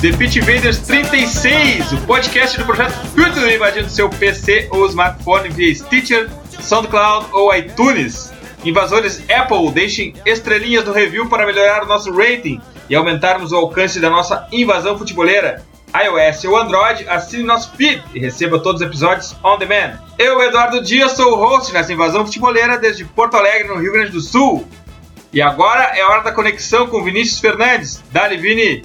The Pitch Invaders 36, o podcast do projeto Future invadindo seu PC ou smartphone via Stitcher, SoundCloud ou iTunes. Invasores Apple, deixem estrelinhas no review para melhorar o nosso rating e aumentarmos o alcance da nossa invasão futeboleira. iOS ou Android, assine nosso feed e receba todos os episódios on demand. Eu, Eduardo Dias, sou o host nessa invasão futeboleira desde Porto Alegre, no Rio Grande do Sul. E agora é hora da conexão com Vinícius Fernandes. Dali, Vini!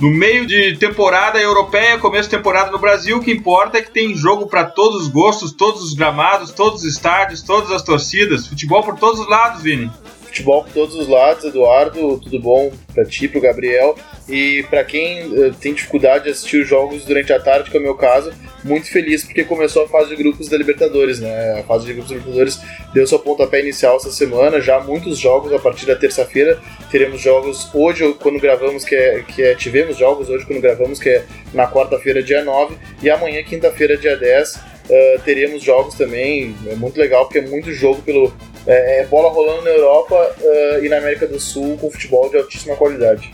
No meio de temporada europeia, começo de temporada no Brasil, o que importa é que tem jogo para todos os gostos, todos os gramados, todos os estádios, todas as torcidas. Futebol por todos os lados, Vini futebol por todos os lados, Eduardo, tudo bom para ti, para o Gabriel. E para quem uh, tem dificuldade de assistir os jogos durante a tarde, que é o meu caso, muito feliz porque começou a fase de grupos da Libertadores, né? A fase de grupos da Libertadores deu seu pontapé inicial essa semana, já muitos jogos a partir da terça-feira. Teremos jogos hoje, quando gravamos, que é, que é. Tivemos jogos hoje, quando gravamos, que é na quarta-feira, dia 9, e amanhã, quinta-feira, dia 10. Uh, teremos jogos também, é muito legal porque é muito jogo pelo, é bola rolando na Europa uh, e na América do Sul com futebol de altíssima qualidade.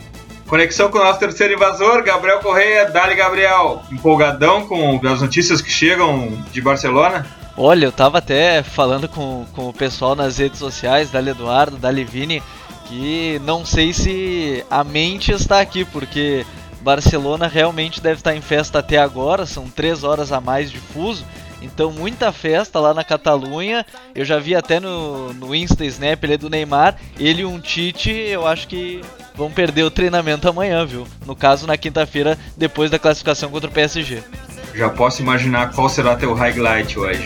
Conexão com o nosso terceiro invasor, Gabriel Correia. Dali, Gabriel. Empolgadão com as notícias que chegam de Barcelona? Olha, eu tava até falando com, com o pessoal nas redes sociais, Dali Eduardo, Dali Vini, que não sei se a mente está aqui, porque Barcelona realmente deve estar em festa até agora, são três horas a mais de fuso. Então muita festa lá na Catalunha. Eu já vi até no, no Insta Snap ele do Neymar. Ele e um Tite, eu acho que vão perder o treinamento amanhã, viu? No caso, na quinta-feira, depois da classificação contra o PSG. Já posso imaginar qual será teu highlight hoje.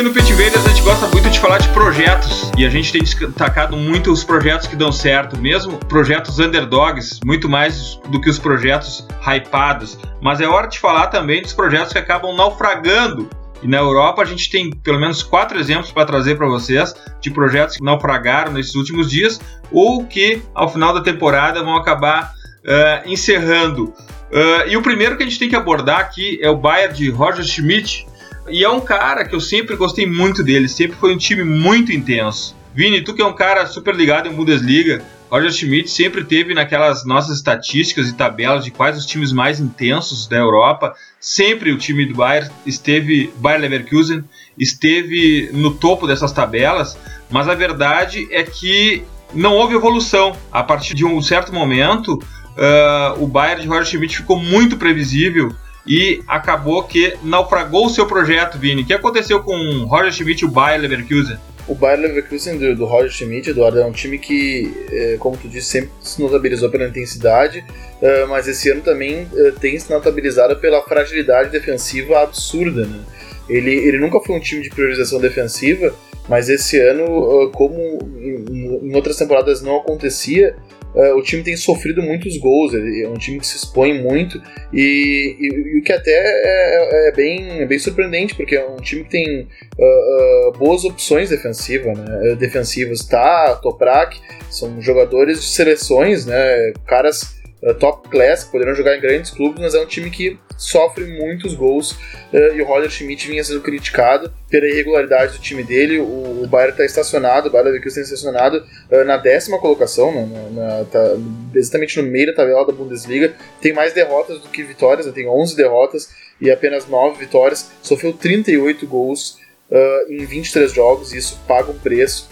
Aqui no Pit a gente gosta muito de falar de projetos e a gente tem destacado muito os projetos que dão certo, mesmo projetos underdogs, muito mais do que os projetos hypados. Mas é hora de falar também dos projetos que acabam naufragando. E na Europa a gente tem pelo menos quatro exemplos para trazer para vocês de projetos que naufragaram nesses últimos dias ou que ao final da temporada vão acabar uh, encerrando. Uh, e o primeiro que a gente tem que abordar aqui é o Bayern de Roger Schmidt, e é um cara que eu sempre gostei muito dele, sempre foi um time muito intenso. Vini, tu que é um cara super ligado em Bundesliga, Roger Schmidt sempre teve naquelas nossas estatísticas e tabelas de quais os times mais intensos da Europa. Sempre o time do Bayern esteve, Bayern Leverkusen, esteve no topo dessas tabelas, mas a verdade é que não houve evolução. A partir de um certo momento, uh, o Bayern de Roger Schmidt ficou muito previsível e acabou que naufragou o seu projeto, Vini. O que aconteceu com o Roger Schmidt e o Bayer Leverkusen? O Bayer Leverkusen do, do Roger Schmidt, Eduardo, é um time que, é, como tu disse, sempre se notabilizou pela intensidade, uh, mas esse ano também uh, tem se notabilizado pela fragilidade defensiva absurda. Né? Ele, ele nunca foi um time de priorização defensiva, mas esse ano, como em outras temporadas não acontecia, Uh, o time tem sofrido muitos gols, é um time que se expõe muito e, o que até é, é, bem, é bem surpreendente, porque é um time que tem uh, uh, boas opções defensivas, né? defensivas. Tá, Toprak, são jogadores de seleções, né? caras uh, top class, que poderiam jogar em grandes clubes, mas é um time que sofre muitos gols uh, e o Roger Schmidt vinha sendo criticado pela irregularidade do time dele. O, o Bayern está estacionado, o Bayern está estacionado uh, na décima colocação, né, na, na, tá exatamente no meio da tabela da Bundesliga. Tem mais derrotas do que vitórias, né, tem 11 derrotas e apenas 9 vitórias. Sofreu 38 gols uh, em 23 jogos e isso paga um preço.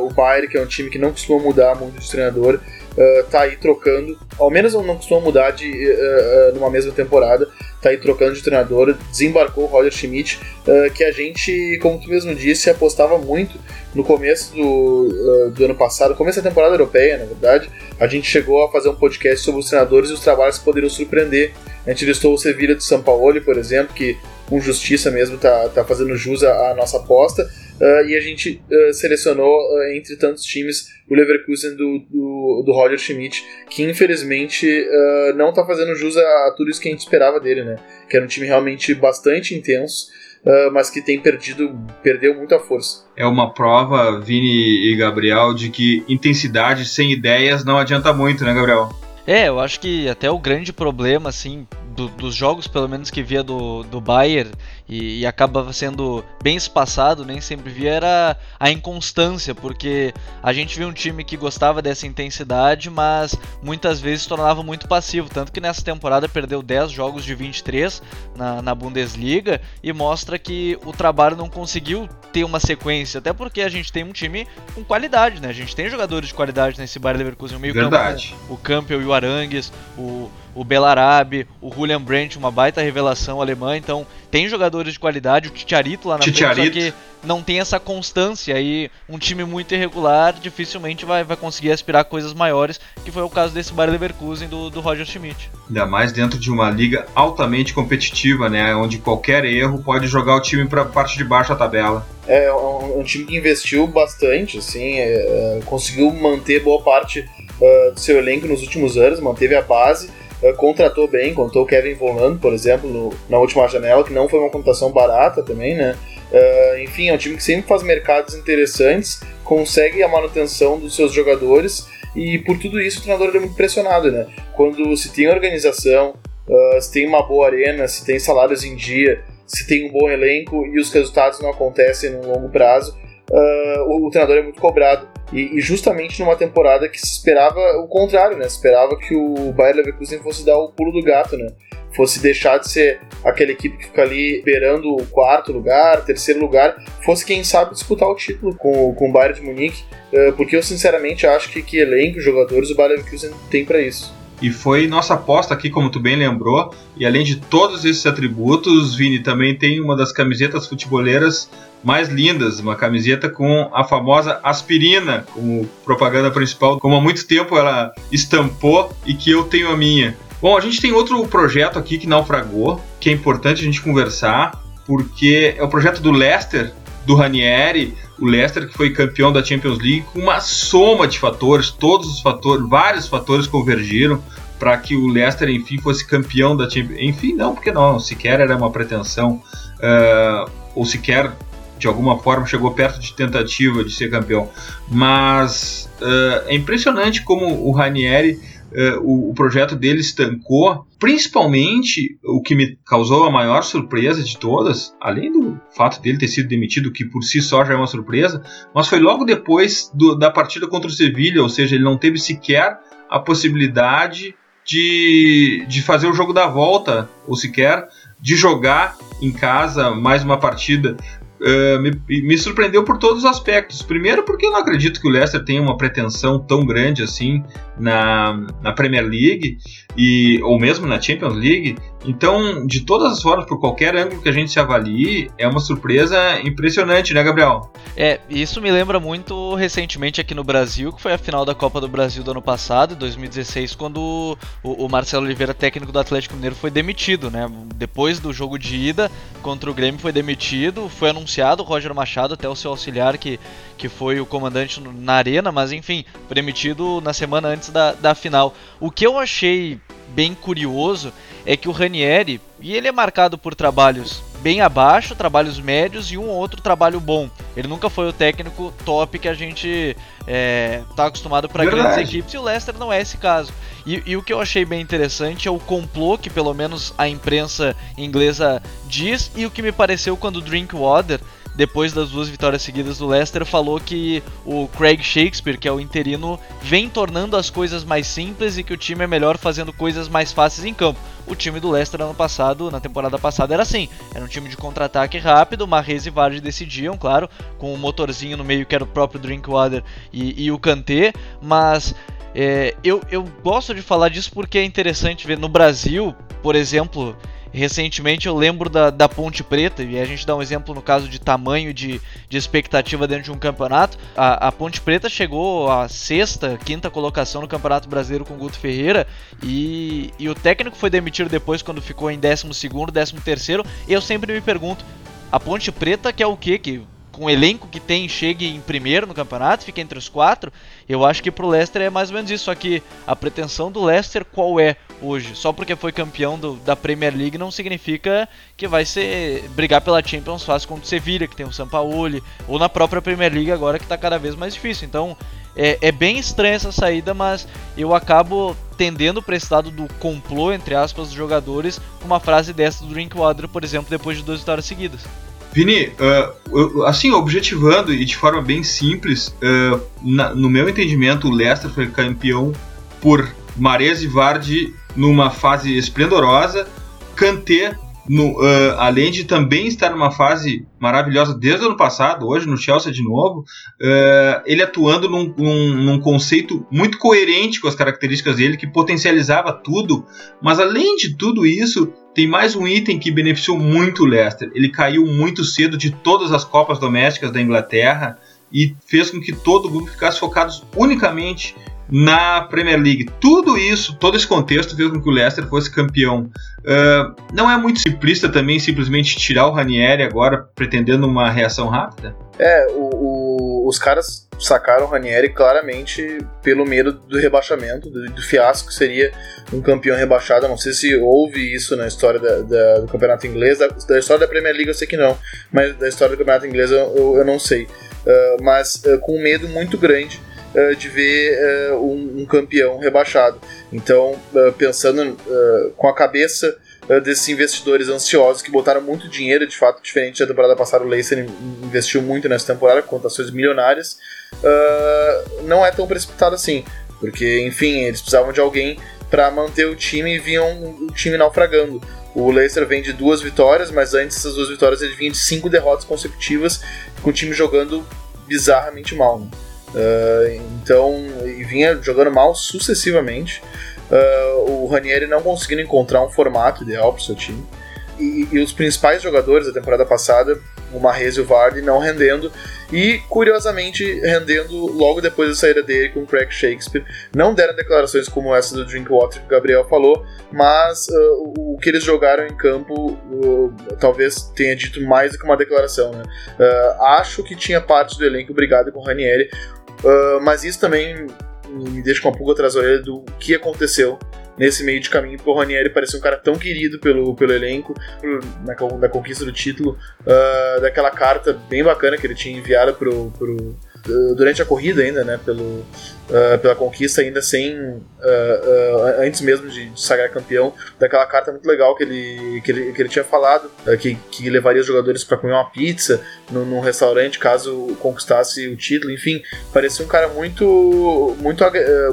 o Bayern, que é um time que não costuma mudar muito de treinador, uh, tá aí trocando, ao menos não costuma mudar de uh, numa mesma temporada, tá aí trocando de treinador, desembarcou o Roger Schmidt, uh, que a gente, como tu mesmo disse, apostava muito no começo do, do ano passado, começo da temporada europeia, na verdade, a gente chegou a fazer um podcast sobre os treinadores e os trabalhos que poderiam surpreender. A gente listou o Sevilla de São Paulo, por exemplo, que com justiça mesmo tá, tá fazendo jus à nossa aposta. Uh, e a gente uh, selecionou, uh, entre tantos times, o Leverkusen do, do, do Roger Schmidt, que infelizmente não está fazendo jus a, a, tudo isso que a gente esperava dele, né? Que era um time realmente bastante intenso, mas que tem perdido, perdeu muita força. É uma prova, Vini e Gabriel, de que intensidade sem ideias não adianta muito, né, Gabriel? É, eu acho que até o grande problema, assim, do, dos jogos, pelo menos que via do, do Bayern, e, e acaba sendo bem espaçado, nem sempre via, era a inconstância, porque a gente viu um time que gostava dessa intensidade, mas muitas vezes se tornava muito passivo. Tanto que nessa temporada perdeu 10 jogos de 23 na, na Bundesliga e mostra que o trabalho não conseguiu ter uma sequência, até porque a gente tem um time com qualidade, né? A gente tem jogadores de qualidade nesse Bayern Leverkusen, o meio Verdade. campo, o Campbell e o Arangues, o, o Belarabe, o Julian Brandt, uma baita revelação alemã, então tem jogadores de qualidade, o Titiarito lá na Titiarito. frente, só que não tem essa constância e um time muito irregular dificilmente vai, vai conseguir aspirar coisas maiores, que foi o caso desse Bayer Leverkusen do, do Roger Schmidt. Ainda mais dentro de uma liga altamente competitiva, né, onde qualquer erro pode jogar o time para a parte de baixo da tabela. É, é um, um, time que investiu bastante, assim, é, é, conseguiu manter boa parte uh, do seu elenco nos últimos anos, manteve a base, uh, contratou bem, contou o Kevin Volland, por exemplo, no, na última janela, que não foi uma contratação barata também, né? Uh, enfim, é um time que sempre faz mercados interessantes, consegue a manutenção dos seus jogadores e por tudo isso o treinador é muito pressionado, né? Quando se tem organização, uh, se tem uma boa arena, se tem salários em dia, se tem um bom elenco e os resultados não acontecem no longo prazo, uh, o, o, treinador é muito cobrado. E, e, justamente numa temporada que se esperava o contrário, né? Se esperava que o Bayern Leverkusen fosse dar o pulo do gato, né? Fosse deixar de ser aquela equipe que fica ali beirando o quarto lugar, terceiro lugar, fosse quem sabe disputar o título com, com o Bayern de Munique, uh, porque eu sinceramente acho que, que elenco, jogadores, o Bayern Leverkusen tem para isso. E foi nossa aposta aqui, como tu bem lembrou. E além de todos esses atributos, Vini também tem uma das camisetas futeboleiras mais lindas, uma camiseta com a famosa aspirina como propaganda principal, como há muito tempo ela estampou e que eu tenho a minha. Bom, a gente tem outro projeto aqui que naufragou, que é importante a gente conversar, porque é o projeto do Leicester, do Ranieri, o Leicester que foi campeão da Champions League com uma soma de fatores, todos os fatores, vários fatores convergiram para que o Leicester enfim fosse campeão da Champions. Enfim, não, porque não, sequer era uma pretensão uh, ou sequer de alguma forma chegou perto de tentativa de ser campeão. Mas uh, é impressionante como o Ranieri o, o, projeto dele estancou. Principalmente o que me causou a maior surpresa de todas, além do fato dele ter sido demitido, que por si só já é uma surpresa, mas foi logo depois do, da partida contra o Sevilha, ou seja, ele não teve sequer a possibilidade de, de fazer o jogo da volta, ou sequer de jogar em casa mais uma partida. Uh, me, me, surpreendeu por todos os aspectos. Primeiro, porque eu não acredito que o Leicester tenha uma pretensão tão grande assim na, na Premier League e ou mesmo na Champions League. Então, de todas as formas, por qualquer ângulo que a gente se avalie, é uma surpresa impressionante, né, Gabriel? É, isso me lembra muito recentemente aqui no Brasil, que foi a final da Copa do Brasil do ano passado, 2016, quando o, o Marcelo Oliveira, técnico do Atlético Mineiro, foi demitido, né? Depois do jogo de ida contra o Grêmio foi demitido, foi anunciado o Roger Machado, até o seu auxiliar que, que foi o comandante na arena, mas enfim, foi demitido na semana antes da, da final. O que eu achei bem curioso é que o Ranieri, e ele é marcado por trabalhos bem abaixo, trabalhos médios e um outro trabalho bom. Ele nunca foi o técnico top que a gente é, tá acostumado para grandes equipes e o Leicester não é esse caso. E, e, o que eu achei bem interessante é o complô que pelo menos a imprensa inglesa diz e o que me pareceu quando o Drinkwater depois das duas vitórias seguidas do Leicester, falou que o Craig Shakespeare, que é o interino, vem tornando as coisas mais simples e que o time é melhor fazendo coisas mais fáceis em campo. O time do Leicester ano passado, na temporada passada, era assim: era um time de contra-ataque rápido, Marrez e Vardy decidiam, claro, com o um motorzinho no meio que era o próprio Drinkwater e, e o Kanté, mas. É, eu, eu gosto de falar disso porque é interessante ver no Brasil, por exemplo, Recentemente eu lembro da, da Ponte Preta, e a gente dá um exemplo no caso de tamanho de, de expectativa dentro de um campeonato. A, a Ponte Preta chegou à sexta, quinta colocação no Campeonato Brasileiro com Guto Ferreira, e, e o técnico foi demitido depois quando ficou em décimo segundo, décimo terceiro. Eu sempre me pergunto, a Ponte Preta quer o quê? Que com o elenco que tem, chegue em primeiro no campeonato, fique entre os quatro, eu acho que pro Leicester é mais ou menos isso. Só que a pretensão do Leicester qual é hoje? Só porque foi campeão do, da Premier League não significa que vai ser brigar pela Champions fácil contra o Sevilla, que tem o Sampaoli, ou na própria Premier League agora que está cada vez mais difícil. Então é, é bem estranha essa saída, mas eu acabo tendendo para esse lado do complô, entre aspas, dos jogadores, uma frase dessa do Drinkwater, por exemplo, depois de duas vitórias seguidas. Vini, uh, assim, objetivando e de forma bem simples, uh, na, no meu entendimento, o Leicester foi campeão por Mares e Vardy numa fase esplendorosa, Kanté no, uh, além de também estar numa fase maravilhosa desde o ano passado, hoje no Chelsea de novo, ele atuando num, num, num, conceito muito coerente com as características dele, que potencializava tudo, mas além de tudo isso, tem mais um item que beneficiou muito o Leicester. Ele caiu muito cedo de todas as Copas domésticas da Inglaterra e fez com que todo o grupo ficasse focado unicamente na Premier League. Tudo isso, todo esse contexto fez com que o Leicester fosse campeão. Uh, não é muito simplista também simplesmente tirar o Ranieri agora, pretendendo uma reação rápida? É, o, o, os caras sacaram o Ranieri claramente pelo medo do rebaixamento, do, do, fiasco que seria um campeão rebaixado. não sei se houve isso na história da, da, do campeonato inglês, da, da, história da Premier League eu sei que não, mas da história do campeonato inglês eu, eu, eu não sei. Uh, mas uh, com um medo muito grande uh, de ver uh, um, um, campeão rebaixado. Então, uh, pensando com a cabeça desses investidores ansiosos que botaram muito dinheiro, de fato, diferente da temporada passada, o Leicester investiu muito nessa temporada, com cotações milionárias, não é tão precipitado assim, porque, enfim, eles precisavam de alguém para manter o time e viam o time naufragando. O Leicester vem de duas vitórias, mas antes dessas duas vitórias ele vinha de cinco derrotas consecutivas, com o time jogando bizarramente mal. Né? Uh, então, e vinha jogando mal sucessivamente. Uh, o Ranieri não conseguindo encontrar um formato ideal para o seu time. E, e, os principais jogadores da temporada passada, o Marrez e o Vardy, não rendendo. E, curiosamente, rendendo logo depois da saída dele com o Craig Shakespeare. Não deram declarações como essa do Drinkwater que o Gabriel falou, mas uh, o que eles jogaram em campo uh, talvez tenha dito mais do que uma declaração. Né? Acho que tinha parte do elenco brigado com o Ranieri. Uh, mas isso também me deixa com uma pulga atrás da orelha do que aconteceu nesse meio de caminho, o Ranieri parecia um cara tão querido pelo, pelo elenco, na, conquista do título, uh, daquela carta bem bacana que ele tinha enviado pro, pro durante a corrida ainda, né, pelo, uh, pela conquista ainda sem uh, uh, antes mesmo de, de, sagrar campeão, daquela carta muito legal que ele que ele, que ele tinha falado que, que levaria os jogadores para comer uma pizza no, num restaurante caso conquistasse o título, enfim, parecia um cara muito muito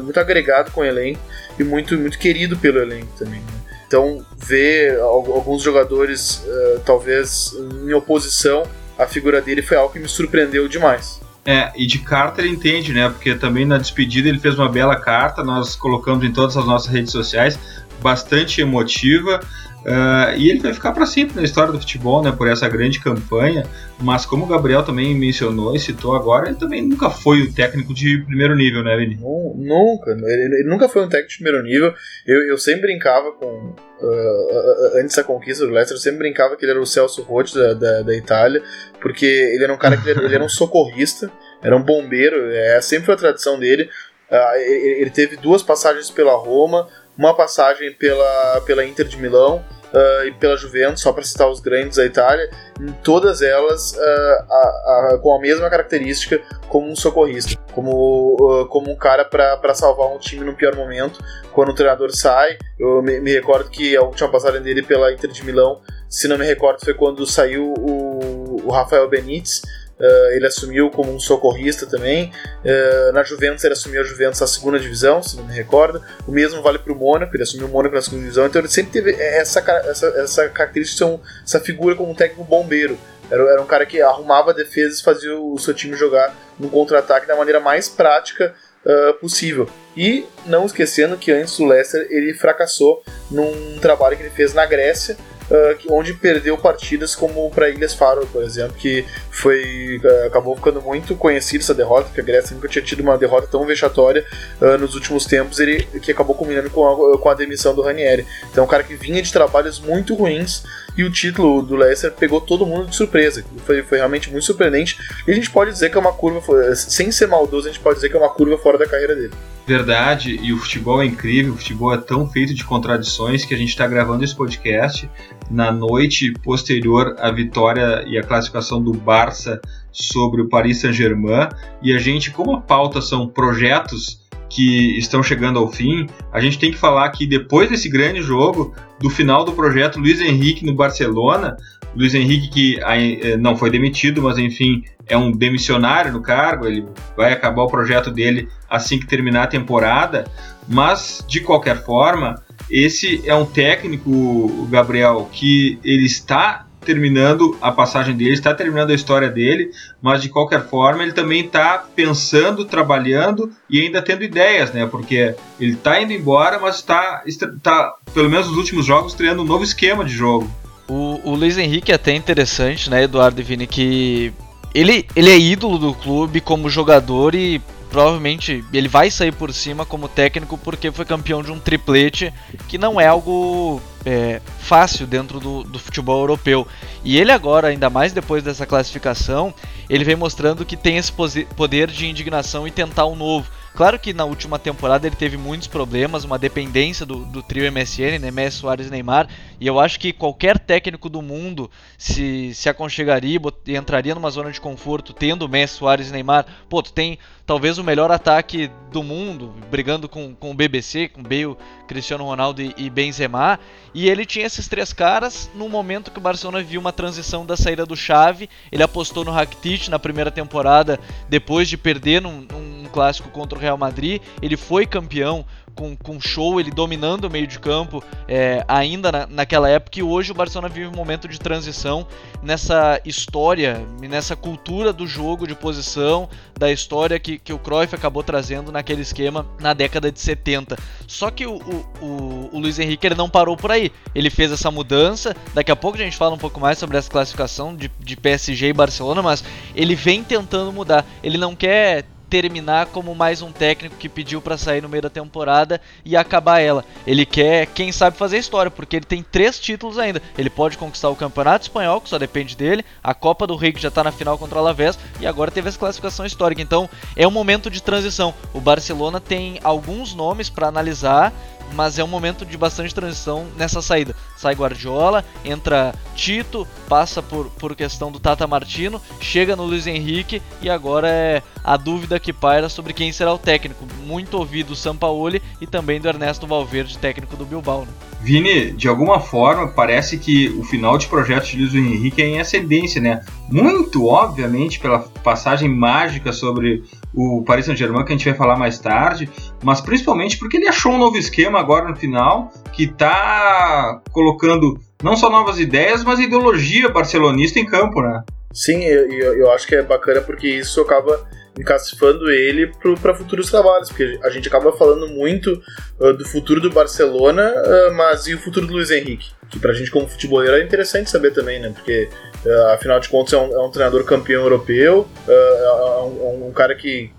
muito agregado com o elenco e muito muito querido pelo elenco também. Né? Então ver alguns jogadores talvez em oposição à figura dele foi algo que me surpreendeu demais. É, e de carta ele entende, né? Porque também na despedida ele fez uma bela carta, nós colocamos em todas as nossas redes sociais, bastante emotiva. Uh, e ele vai ficar para sempre na história do futebol, né, por essa grande campanha. Mas como o Gabriel também mencionou e citou agora, ele também nunca foi o técnico de primeiro nível, né, Vini? Nunca, ele, ele, nunca foi um técnico de primeiro nível. Eu, eu sempre brincava com. Uh, antes da conquista do Leicester, eu sempre brincava que ele era o Celso Rotti da, da, da Itália, porque ele era um cara que ele, ele era um socorrista, era um bombeiro, é sempre a tradição dele. Uh, ele, ele teve duas passagens pela Roma, uma passagem pela, pela Inter de Milão uh, e pela Juventus, só para citar os grandes da Itália, em todas elas uh, a, a, com a mesma característica como um socorrista, como, uh, como um cara para salvar um time no pior momento. Quando o treinador sai, eu me, me, recordo que a última passagem dele pela Inter de Milão, se não me recordo, foi quando saiu o, o Rafael Benítez Uh, ele assumiu como um socorrista também. Uh, na Juventus, ele assumiu a Juventus na segunda divisão, se não me recordo. O mesmo vale para o Mônaco, ele assumiu o Mônaco na segunda divisão. Então, ele sempre teve essa, essa, essa característica, essa figura como um técnico bombeiro. Era, era um cara que arrumava defesas e fazia o seu time jogar no contra-ataque da maneira mais prática uh, possível. E não esquecendo que antes do Leicester ele fracassou num trabalho que ele fez na Grécia, uh, onde perdeu partidas como para Ilhas Faro, por exemplo, que foi uh, acabou ficando muito conhecido essa derrota, porque a Grécia nunca tinha tido uma derrota tão vexatória uh, nos últimos tempos, ele que acabou culminando com a, com a demissão do Ranieri. Então, um cara que vinha de trabalhos muito ruins e o título do Leicester pegou todo mundo de surpresa. Foi, foi realmente muito surpreendente. E a gente pode dizer que é uma curva, sem ser maldoso, a gente pode dizer que é uma curva fora da carreira dele. Verdade, e o futebol é incrível, o futebol é tão feito de contradições que a gente está gravando esse podcast na noite posterior à vitória e à classificação do Barça sobre o Paris Saint-Germain. E a gente, como a pauta são projetos que estão chegando ao fim, a gente tem que falar que depois desse grande jogo, do final do projeto Luiz Henrique no Barcelona, Luiz Henrique que eh, não foi demitido, mas enfim, é um demissionário no cargo, ele vai acabar o projeto dele assim que terminar a temporada, mas de qualquer forma, esse é um técnico, Gabriel, que ele está terminando a passagem dele, está terminando a história dele, mas de qualquer forma ele também está pensando, trabalhando e ainda tendo ideias, né? Porque ele está indo embora, mas está, está, pelo menos nos últimos jogos, criando um novo esquema de jogo. O, o Luiz Henrique é até interessante, né, Eduardo Vini, que ele, ele é ídolo do clube como jogador e provavelmente ele vai sair por cima como técnico porque foi campeão de um triplete que não é algo é, fácil dentro do, do, futebol europeu. E ele agora, ainda mais depois dessa classificação, ele vem mostrando que tem esse poder de indignação e tentar um novo. Claro que na última temporada ele teve muitos problemas, uma dependência do, do trio MSN, né, Messi, Soares e Neymar, e eu acho que qualquer técnico do mundo se, se aconchegaria e entraria numa zona de conforto tendo Messi, Soares e Neymar. Pô, tu tem talvez o melhor ataque do mundo, brigando com, com o BBC, com Bale, Cristiano Ronaldo e, e Benzema, e ele tinha esses três caras no momento que o Barcelona viu uma transição da saída do Xavi, ele apostou no Rakitic na primeira temporada, depois de perder num, num clássico contra o Real Madrid, ele foi campeão com, com show, ele dominando o meio de campo é, ainda na, naquela época. E hoje o Barcelona vive um momento de transição nessa história, nessa cultura do jogo de posição, da história que, que o Cruyff acabou trazendo naquele esquema na década de 70. Só que o, o, o, o Luiz Henrique ele não parou por aí. Ele fez essa mudança. Daqui a pouco a gente fala um pouco mais sobre essa classificação de, de PSG e Barcelona, mas ele vem tentando mudar. Ele não quer terminar como mais um técnico que pediu para sair no meio da temporada e acabar ela. Ele quer, quem sabe, fazer história, porque ele tem três títulos ainda. Ele pode conquistar o Campeonato Espanhol, que só depende dele, a Copa do Rei, que já está na final contra o Alavés, e agora teve essa classificação histórica. Então é um momento de transição. O Barcelona tem alguns nomes para analisar mas é um momento de bastante transição nessa saída. Sai Guardiola, entra Tito, passa por, por questão do Tata Martino, chega no Luiz Henrique e agora é a dúvida que paira sobre quem será o técnico. Muito ouvido o Sampaoli e também do Ernesto Valverde, técnico do Bilbao. Né? Vini, de alguma forma, parece que o final de projeto de Luiz Henrique é em ascendência, né? Muito, obviamente, pela passagem mágica sobre o Paris Saint-Germain, que a gente vai falar mais tarde, mas principalmente porque ele achou um novo esquema agora no final, que está colocando não só novas ideias, mas ideologia barcelonista em campo, né? Sim, eu, eu acho que é bacana porque isso acaba encastifando ele para futuros trabalhos, porque a gente acaba falando muito uh, do futuro do Barcelona, uh, mas e o futuro do Luiz Henrique? Que pra gente como futeboleiro é interessante saber também, né? Porque uh, afinal de contas é um, é um treinador campeão europeu, é um, um, cara que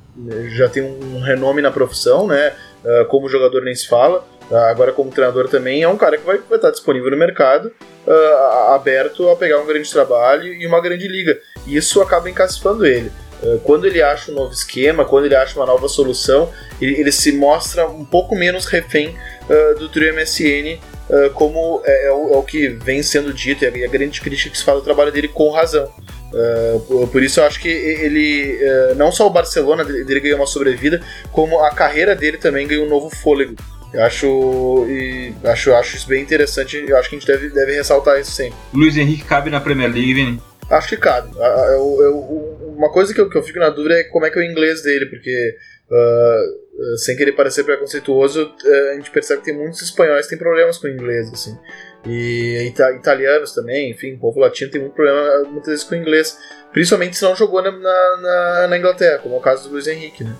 já tem um renome na profissão, né? como jogador nem se fala, agora como treinador também é um cara que vai, vai estar disponível no mercado, aberto a pegar um grande trabalho e uma grande liga. E isso acaba encastifando ele. Eh, quando ele acha um novo esquema, quando ele acha uma nova solução, ele, ele se mostra um pouco menos refém uh, do trio MSN uh, como é, é, o, é, o, que vem sendo dito e a, a, grande crítica que se fala do trabalho dele com razão. Uh, por, por, isso eu acho que ele, não só o Barcelona dele ganhou uma sobrevida, como a carreira dele também ganhou um novo fôlego. Eu acho, e, acho, acho isso bem interessante, eu acho que a gente deve, deve ressaltar isso sempre. Luiz Henrique cabe na Premier League, Vini? Acho que cabe. Eu, eu, uma coisa que eu, que eu fico na dúvida é como é que é o inglês dele, porque uh, sem querer parecer preconceituoso, uh, a gente percebe que tem muitos espanhóis que têm problemas com o inglês, assim. E ita italianos também, enfim, o povo latino tem muito problema muitas vezes com o inglês, principalmente se não jogou na, na, na Inglaterra, como é o caso do Luiz Henrique, né?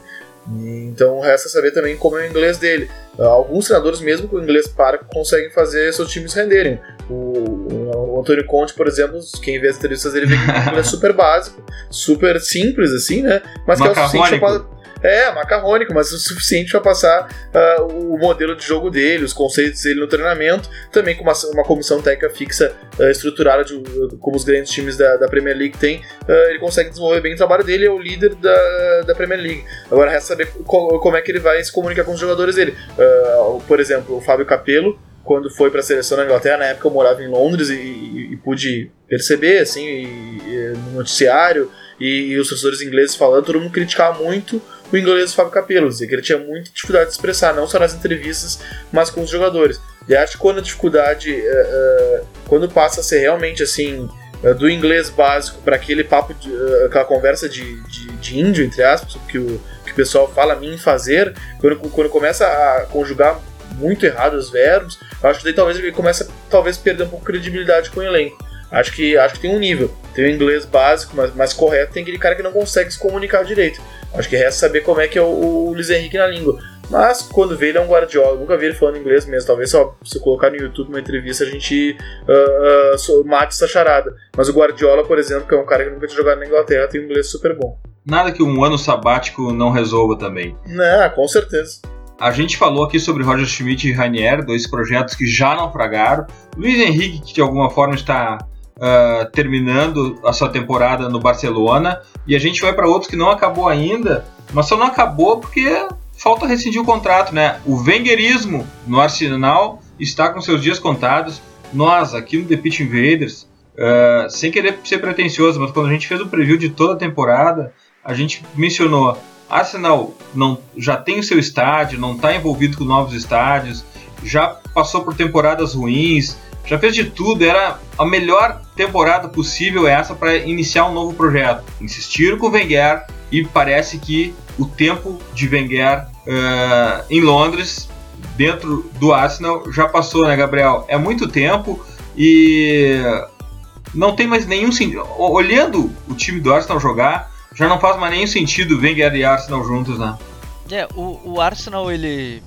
então resta saber também como é o inglês dele. Alguns treinadores, mesmo com o inglês parco, conseguem fazer seus times renderem. O, o Antônio Conte, por exemplo, quem vê as entrevistas dele vê que o inglês é super básico, super simples, assim, né? Mas que é o suficiente para é, macarrônico, mas o suficiente para passar uh, o modelo de jogo dele, os conceitos dele no treinamento, também com uma, uma comissão técnica fixa uh, estruturada, de, uh, como os grandes times da, da Premier League têm, ele consegue desenvolver bem o trabalho dele, é o líder da, da Premier League. Agora resta saber co como é que ele vai se comunicar com os jogadores dele. por exemplo, o Fábio Capello, quando foi para a seleção da Inglaterra, na época eu morava em Londres e, e, e pude perceber, assim, e, no noticiário e, os torcedores ingleses falando, todo mundo criticava muito o inglês Fábio Capello, dizia que ele tinha muita dificuldade de expressar, não só nas entrevistas, mas com os jogadores. E acho que quando a dificuldade, uh, uh, quando passa a ser realmente assim, uh, do inglês básico para aquele papo, de, aquela conversa de, de, de, índio, entre aspas, que o, que o pessoal fala mim fazer, quando, quando começa a conjugar muito errado os verbos, acho que daí talvez ele começa talvez perder um pouco de credibilidade com o elenco. Acho que, acho que tem um nível. Tem o inglês básico, mas mais correto, tem aquele cara que não consegue se comunicar direito. Acho que resta saber como é que é o, o Luiz Henrique na língua. Mas quando vê ele é um Guardiola, nunca vi ele falando inglês mesmo. Talvez só se colocar no YouTube uma entrevista a gente uh, uh, mate essa charada. Mas o Guardiola, por exemplo, que é um cara que nunca tinha jogado na Inglaterra, tem um inglês super bom. Nada que um ano sabático não resolva também. Não, com certeza. A gente falou aqui sobre Roger Schmidt e Rainier, dois projetos que já naufragaram. Luiz Henrique, que de alguma forma está uh, terminando a sua temporada no Barcelona, e a gente vai para outros que não acabou ainda, mas só não acabou porque falta rescindir o contrato, né? O Wengerismo no Arsenal está com seus dias contados. Nós, aqui no The Pitch Invaders, uh, sem querer ser pretencioso, mas quando a gente fez o preview de toda a temporada, a gente mencionou Arsenal não, já tem o seu estádio, não está envolvido com novos estádios, já passou por temporadas ruins, já fez de tudo, era a melhor temporada possível essa para iniciar um novo projeto. Insistiram com o Wenger e parece que o tempo de Wenger uh, em Londres, dentro do Arsenal, já passou, né, Gabriel? É muito tempo e não tem mais nenhum sentido. Olhando o time do Arsenal jogar, já não faz mais nenhum sentido Wenger e Arsenal juntos, né? É, o, o Arsenal, ele,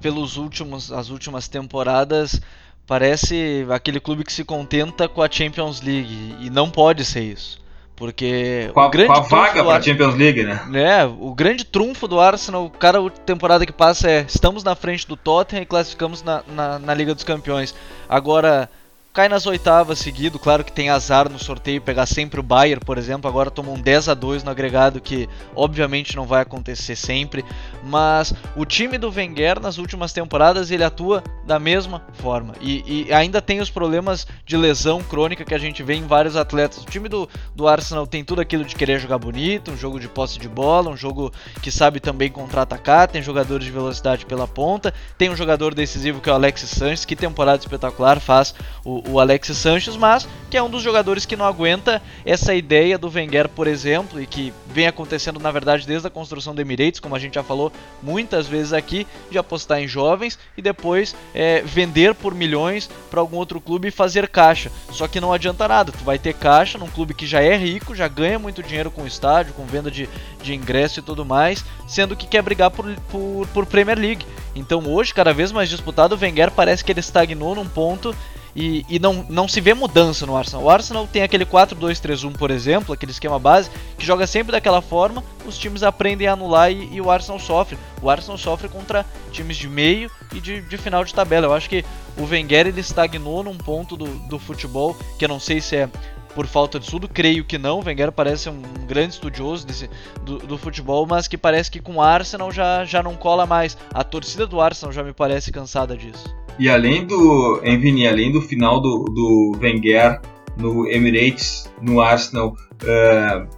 pelos últimos, as últimas temporadas, parece aquele clube que se contenta com a Champions League e não pode ser isso. Porque com a, o grande com a vaga para Champions League, né? É, o grande trunfo do Arsenal, cada temporada que passa é estamos na frente do Tottenham e classificamos na, na, na Liga dos Campeões. Agora, cai nas oitavas seguido, claro que tem azar no sorteio, pegar sempre o Bayern, por exemplo, agora tomou um 10 a 2 no agregado que obviamente não vai acontecer sempre, mas o time do Wenger nas últimas temporadas ele atua da mesma forma e, e ainda tem os problemas de lesão crônica que a gente vê em vários atletas. O time do, do Arsenal tem tudo aquilo de querer jogar bonito, um jogo de posse de bola, um jogo que sabe também contra-atacar, tem jogadores de velocidade pela ponta, tem um jogador decisivo que é o Alexis Sanches, que temporada espetacular faz o o, Alexis Sanches, mas que é um dos jogadores que não aguenta essa ideia do Wenger, por exemplo, e que vem acontecendo na verdade desde a construção do Emirates, como a gente já falou muitas vezes aqui, de apostar em jovens e depois é, vender por milhões para algum outro clube e fazer caixa. Só que não adianta nada, tu vai ter caixa num clube que já é rico, já ganha muito dinheiro com estádio, com venda de, de ingresso e tudo mais, sendo que quer brigar por, por, por Premier League. Então hoje, cada vez mais disputado, o Wenger parece que ele estagnou num ponto e, e, não, não se vê mudança no Arsenal. O Arsenal tem aquele 4-2-3-1, por exemplo, aquele esquema base, que joga sempre daquela forma, os times aprendem a anular e, e o Arsenal sofre. O Arsenal sofre contra times de meio e de, de, final de tabela. Eu acho que o Wenger ele estagnou num ponto do, do futebol, que eu não sei se é por falta de estudo, creio que não. O Wenger parece um, grande estudioso desse, do, do, futebol, mas que parece que com o Arsenal já, já não cola mais. A torcida do Arsenal já me parece cansada disso. E além do, hein, Vini, além do final do, do Wenger no Emirates, no Arsenal, uh,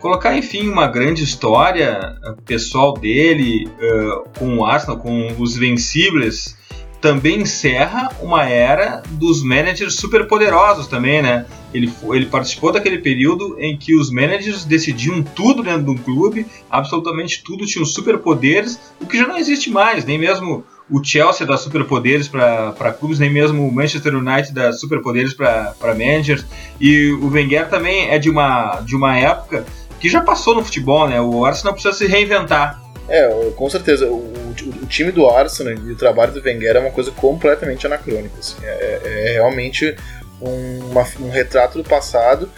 colocar, enfim, uma grande história pessoal dele uh, com o Arsenal, com os Vencíveis, também encerra uma era dos managers super poderosos também, né? Ele, ele participou daquele período em que os managers decidiam tudo dentro do clube, absolutamente tudo, tinham superpoderes, o que já não existe mais, nem mesmo o Chelsea dá superpoderes para clubes, nem mesmo o Manchester United dá superpoderes para managers. E o Wenger também é de uma, de uma época que já passou no futebol, né? O Arsenal precisa se reinventar. É, com certeza. O, o, o, time do Arsenal e o trabalho do Wenger é uma coisa completamente anacrônica. Assim. É, é, é, realmente um, uma, um retrato do passado.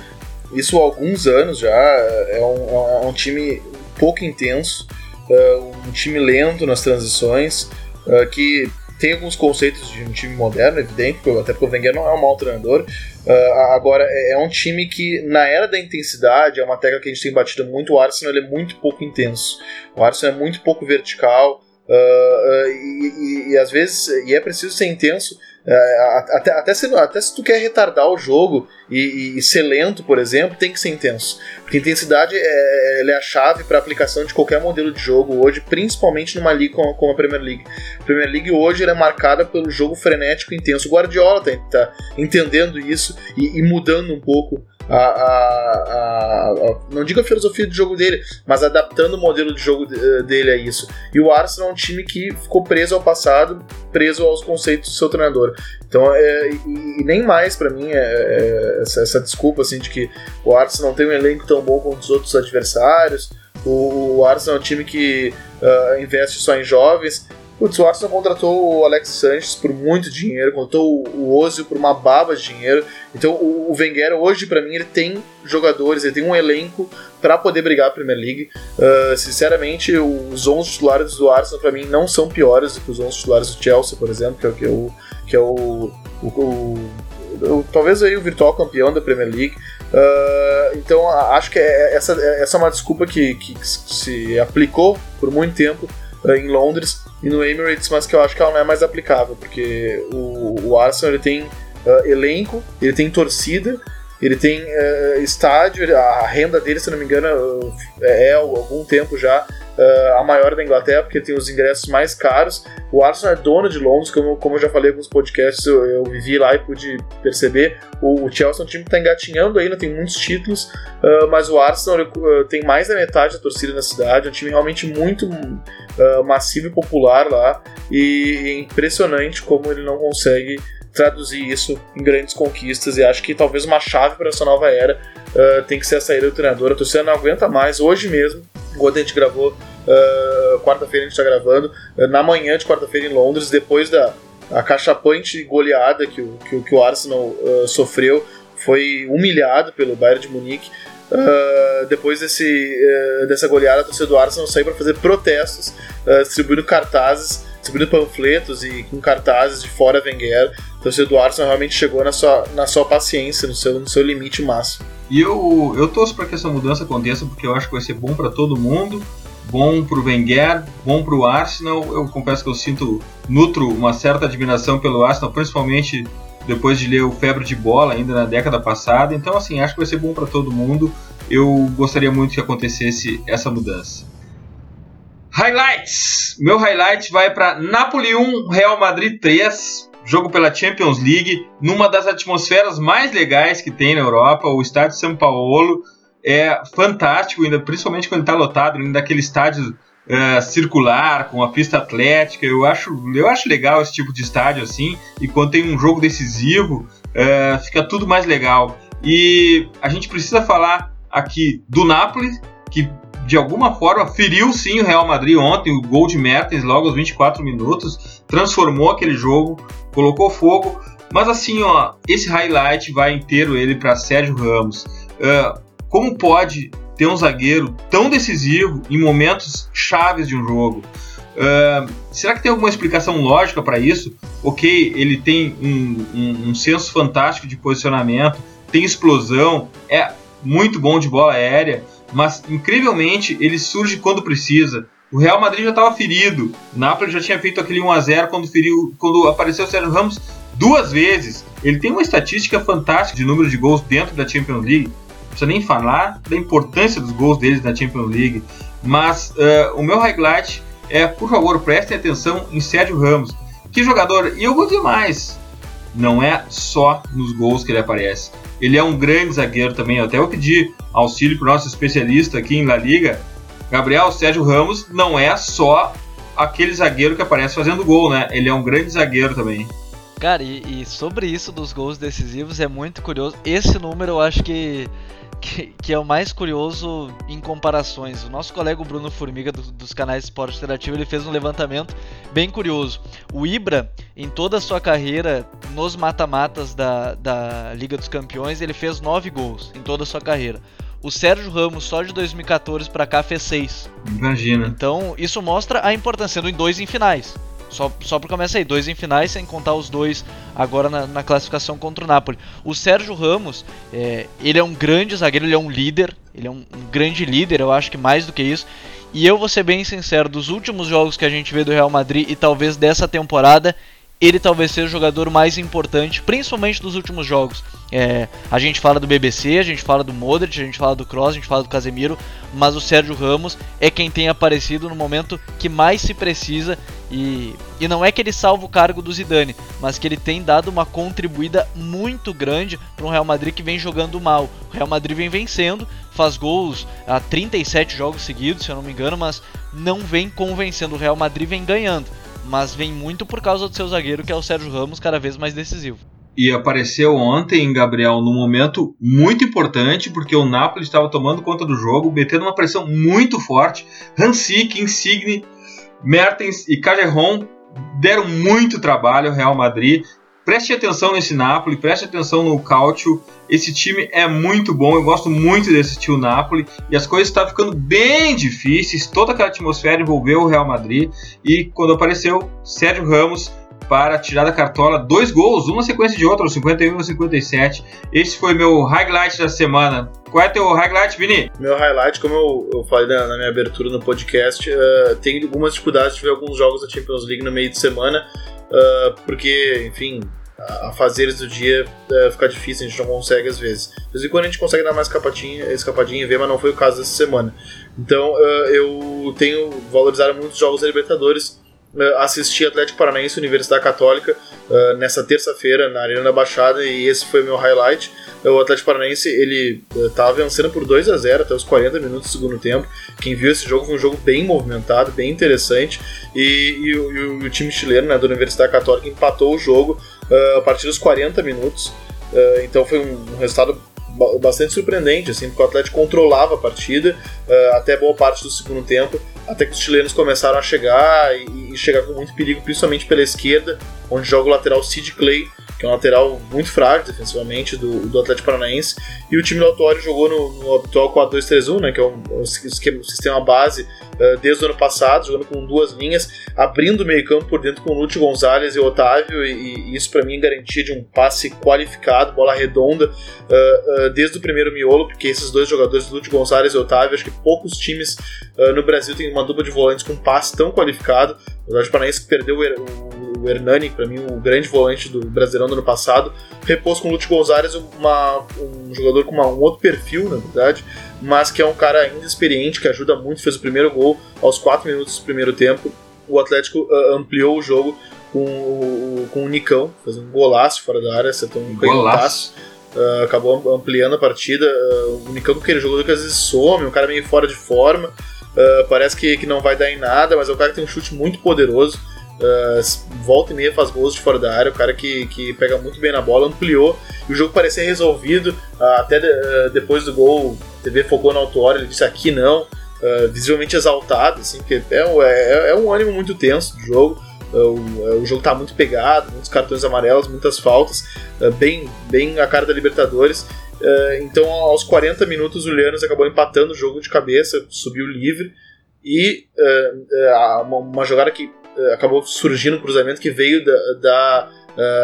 Isso há alguns anos já. É um, é um time pouco intenso, é um time lento nas transições, é, que tem alguns conceitos de um time moderno, evidente, até porque o Wenger não é um mau treinador. Uh, agora, é, é, um time que, na era da intensidade, é uma tecla que a gente tem batido muito, o Arsenal é muito pouco intenso. O Arsenal é muito pouco vertical, uh, uh, e, e, e, às vezes e é preciso ser intenso até, até, se, até se tu quer retardar o jogo e, e, ser lento, por exemplo, tem que ser intenso. Porque intensidade é, é a chave para aplicação de qualquer modelo de jogo hoje, principalmente numa liga como, como a Premier League. A Premier League hoje é marcada pelo jogo frenético e intenso. O Guardiola está tá entendendo isso e, e mudando um pouco a, a, a, não digo a filosofia de jogo dele, mas adaptando o modelo de jogo eh, dele a isso. E o Arsenal é um time que ficou preso ao passado, preso aos conceitos do seu treinador. Então, é, e, e nem mais para mim é, é essa, essa, desculpa assim de que o Arsenal não tem um elenco tão bom quanto os outros adversários. O, o Arsenal é um time que uh, investe só em jovens. Putz, o Arsenal contratou o Alex Sanches por muito dinheiro, contratou o Ozil por uma baba de dinheiro. Então o, Wenger hoje, para mim, ele tem jogadores, ele tem um elenco para poder brigar a Premier League. Uh, sinceramente, os 11 titulares do Arsenal, para mim, não são piores do que os 11 titulares do Chelsea, por exemplo, que é o que é o, que é o, o, o, o talvez aí o virtual campeão da Premier League. Uh, então acho que é, essa, essa é uma desculpa que, que se aplicou por muito tempo em Londres e no Emirates, mas que eu acho que ela não é mais aplicável, porque o, o Arsenal ele tem uh, elenco, ele tem torcida, ele tem uh, estádio, a renda dele, se não me engano, é, há algum tempo já a maior da Inglaterra, porque tem os ingressos mais caros. O Arsenal é dono de Londres, como, como eu já falei em alguns podcasts, eu, eu vivi lá e pude perceber. O, o Chelsea é um time que está engatinhando ainda, tem muitos títulos, mas o Arsenal tem mais da metade da torcida na cidade, é um time realmente muito massivo e popular lá, e é impressionante como ele não consegue traduzir isso em grandes conquistas e acho que talvez uma chave para essa nova era uh, tem que ser a saída do treinador. A torcida não aguenta mais. Hoje mesmo, quando a gente gravou, uh, quarta-feira a gente está gravando, uh, na manhã de quarta-feira em Londres, depois da cachapante goleada que o, que, que o Arsenal sofreu, foi humilhado pelo Bayern de Munique. Uh, depois desse, uh, dessa goleada, a torcida do Arsenal saiu para fazer protestos, uh, distribuindo cartazes, distribuindo panfletos e com cartazes de fora Wenger torcedor do Arsenal realmente chegou na sua, na sua paciência, no seu, no seu limite máximo. E eu, eu torço para que essa mudança aconteça, porque eu acho que vai ser bom para todo mundo, bom para o Wenger, bom para o Arsenal. Eu confesso que eu sinto, nutro uma certa admiração pelo Arsenal, principalmente depois de ler o Febre de Bola ainda na década passada. Então, assim, acho que vai ser bom para todo mundo. Eu gostaria muito que acontecesse essa mudança. Highlights! Meu highlight vai para Napoli 1, Real Madrid 3 jogo pela Champions League, numa das atmosferas mais legais que tem na Europa, o estádio São Paulo é fantástico, ainda principalmente quando está lotado, ainda daquele estádio uh, circular com a pista atlética. Eu acho, eu acho legal esse tipo de estádio assim. E quando tem um jogo decisivo, uh, fica tudo mais legal. E a gente precisa falar aqui do Napoli, que de alguma forma feriu sim o Real Madrid ontem, o gol de Mertens logo aos 24 minutos, transformou aquele jogo, colocou fogo. Mas assim, ó, esse highlight vai inteiro ele para Sérgio Ramos. Uh, como pode ter um zagueiro tão decisivo em momentos chaves de um jogo? Uh, será que tem alguma explicação lógica para isso? Ok, ele tem um, um, um senso fantástico de posicionamento, tem explosão, é muito bom de bola aérea, mas incrivelmente ele surge quando precisa. O Real Madrid já estava ferido. Napoli já tinha feito aquele 1 a 0 quando feriu, quando apareceu o Sérgio Ramos duas vezes. Ele tem uma estatística fantástica de número de gols dentro da Champions League. Precisa nem falar da importância dos gols deles na Champions League. Mas uh, o meu highlight é, por favor, prestem atenção em Sérgio Ramos. Que jogador, e eu vou dizer mais, não é só nos gols que ele aparece. Ele é um grande zagueiro também. Eu até vou pedir auxílio para o nosso especialista aqui em La Liga. Gabriel Sérgio Ramos não é só aquele zagueiro que aparece fazendo gol, né? Ele é um grande zagueiro também. Cara, e, e, sobre isso dos gols decisivos é muito curioso. Esse número eu acho que, que, que é o mais curioso em comparações. O nosso colega Bruno Formiga do, dos canais Esporte Interativo ele fez um levantamento bem curioso. O Ibra, em toda a sua carreira nos mata-matas da, da Liga dos Campeões, ele fez 9 gols em toda a sua carreira. O Sérgio Ramos, só de 2014 para cá, fez 6. Imagina. Então, isso mostra a importância, sendo em dois em finais. Só, só por começar aí, dois em finais, sem contar os dois agora na, na classificação contra o Napoli. O Sérgio Ramos, é, ele é um grande zagueiro, ele é um líder, ele é um, um grande líder, eu acho que mais do que isso. E eu vou ser bem sincero, dos últimos jogos que a gente vê do Real Madrid e talvez dessa temporada, ele talvez seja o jogador mais importante, principalmente dos últimos jogos. É, a gente fala do BBC, a gente fala do Modric, a gente fala do Kroos, a gente fala do Casemiro, mas o Sérgio Ramos é quem tem aparecido no momento que mais se precisa e, e não é que ele salva o cargo do Zidane, mas que ele tem dado uma contribuída muito grande para um Real Madrid que vem jogando mal. O Real Madrid vem vencendo, faz gols a 37 jogos seguidos, se eu não me engano, mas não vem convencendo. O Real Madrid vem ganhando mas vem muito por causa do seu zagueiro, que é o Sérgio Ramos, cada vez mais decisivo. E apareceu ontem, Gabriel, num momento muito importante, porque o Napoli estava tomando conta do jogo, metendo uma pressão muito forte. Hansik, Insigne, Mertens e Cajerron deram muito trabalho ao Real Madrid. Preste atenção nesse Napoli, preste atenção no Cautio. Esse time é muito bom, eu gosto muito desse tio Napoli. E as coisas estavam ficando bem difíceis, toda aquela atmosfera envolveu o Real Madrid. E quando apareceu Sérgio Ramos para tirar da cartola dois gols, uma sequência de outra, 51 e 57. Esse foi meu highlight da semana. Qual é teu highlight, Vini? Meu highlight, como eu, eu falei na, na, minha abertura no podcast, uh, tem algumas dificuldades de ver alguns jogos da Champions League no meio de semana uh, porque, enfim, a, fazeres do dia uh, fica difícil, a gente não consegue às vezes. De vez em quando a gente consegue dar mais escapadinha, escapadinha e ver, mas não foi o caso dessa semana. Então uh, eu tenho valorizado muitos jogos da Libertadores. Uh, assisti Atlético Paranaense Universidade Católica nessa terça-feira na Arena da Baixada e esse foi meu highlight. O Atlético Paranaense ele estava vencendo por 2 a 0 até os 40 minutos do segundo tempo. Quem viu esse jogo foi um jogo bem movimentado, bem interessante. E, e, e, o, e o, time chileno né, da Universidade Católica empatou o jogo uh, a partir dos 40 minutos. Uh, então foi um, um resultado bastante surpreendente, assim, porque o Atlético controlava a partida uh, até boa parte do segundo tempo, até que os chilenos começaram a chegar e, e, chegar com muito perigo, principalmente pela esquerda, onde joga o lateral Sid Clay, que é um lateral muito frágil defensivamente do, do Atlético Paranaense, e o time do Autório jogou no, no habitual 4-2-3-1, né, que é um, um, esquema, um sistema base uh, desde o ano passado, jogando com duas linhas, abrindo o meio campo por dentro com Lúcio Gonzalez e Otávio, e, e isso para mim é garantia de um passe qualificado, bola redonda, uh, uh, desde o primeiro miolo, porque esses dois jogadores, Lúcio Gonzalez e Otávio, acho que poucos times no Brasil têm uma dupla de volantes com passe tão qualificado, o Atlético Paranaense perdeu o, o Hernani, para mim o grande volante do Brasileirão do ano passado, repôs com o Lúcio Gonzalez uma, um jogador com uma, um outro perfil, na verdade, mas que é um cara ainda experiente, que ajuda muito, fez o primeiro gol aos 4 minutos do primeiro tempo. O Atlético uh, ampliou o jogo com o, com o Nicão, fez um golaço fora da área, acertou um golaço. Uh, acabou ampliando a partida. Uh, o Nicão, que ele jogador que às vezes some, um cara meio fora de forma. Uh, parece que, que não vai dar em nada, mas é um cara que tem um chute muito poderoso. Uh, volta e meia faz gols de fora da área, o cara que, que pega muito bem na bola, ampliou e o jogo parecia resolvido. Uh, até de, depois do gol, a TV focou no Autuori, ele disse aqui não, visivelmente exaltado, assim, porque é, é, é, um ânimo muito tenso do jogo. O, o, jogo tá muito pegado, muitos cartões amarelos, muitas faltas, bem, bem a cara da Libertadores. Uh, então, aos 40 minutos, o Lianos acabou empatando o jogo de cabeça, subiu livre. E uh, uh, uma, uma, jogada que acabou surgindo, um cruzamento que veio da, da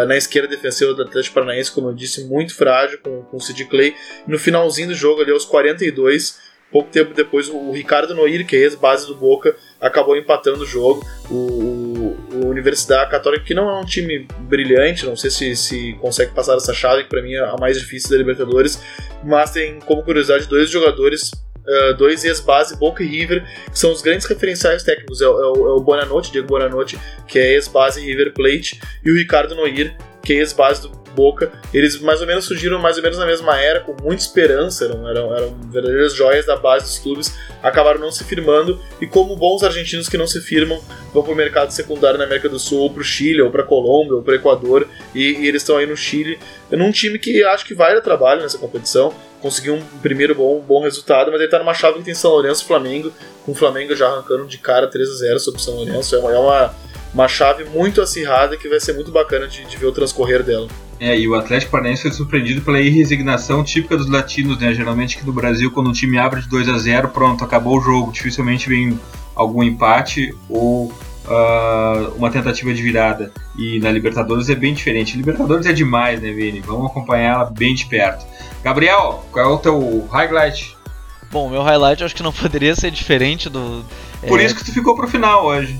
na esquerda defensiva do Atlético Paranaense, como eu disse, muito frágil com, com o Sid Clay. No finalzinho do jogo, ali aos 42, pouco tempo depois o Ricardo Noir, que é ex-base do Boca, acabou empatando o jogo. O, o, o, Universidade Católica, que não é um time brilhante, não sei se, se consegue passar essa chave, que para mim é a mais difícil da Libertadores, mas tem como curiosidade dois jogadores Uh, dois ex-base, Boca e River, que são os grandes referenciais técnicos. É, é, é o Bonanote, Diego Bonanote, que é ex-base River Plate, e o Ricardo Noir, que é ex-base do Boca. Eles mais ou menos surgiram mais ou menos na mesma era, com muita esperança, eram, eram, eram verdadeiras joias da base dos clubes, acabaram não se firmando, e como bons argentinos que não se firmam, vão para o mercado secundário na América do Sul, ou para o Chile, ou para Colômbia, ou para Equador, e, e eles estão aí no Chile, num time que acho que vai dar trabalho nessa competição, conseguiu um primeiro bom, bom resultado, mas ele está numa chave que tem São Lourenço Flamengo, com o Flamengo já arrancando de cara 3 a 0 sobre o São Lourenço. É uma, é uma, uma chave muito acirrada que vai ser muito bacana de, de ver o transcorrer dela. É, e o Atlético Paranaense foi surpreendido pela irresignação típica dos latinos, né? Geralmente aqui no Brasil, quando um time abre de 2 a 0 pronto, acabou o jogo. Dificilmente vem algum empate ou uh, uma tentativa de virada. E na Libertadores é bem diferente. Libertadores é demais, né, Vini? Vamos acompanhar ela bem de perto. Gabriel, qual é o teu highlight? Bom, meu highlight acho que não poderia ser diferente do. Por é... isso que tu ficou pro final hoje.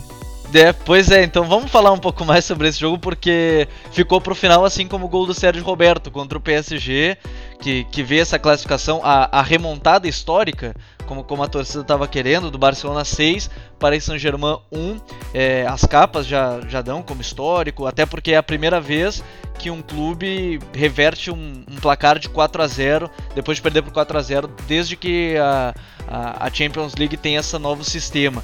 É, pois é, então vamos falar um pouco mais sobre esse jogo, porque ficou pro final assim como o gol do Sérgio Roberto contra o PSG, que, que vê essa classificação, a, a remontada histórica, como, como a torcida estava querendo, do Barcelona 6, Paris Saint-Germain 1. É, as capas já, já dão como histórico, até porque é a primeira vez que um clube reverte um, um placar de 4 a 0 depois de perder por 4 a 0 desde que a, a, a Champions League tem esse novo sistema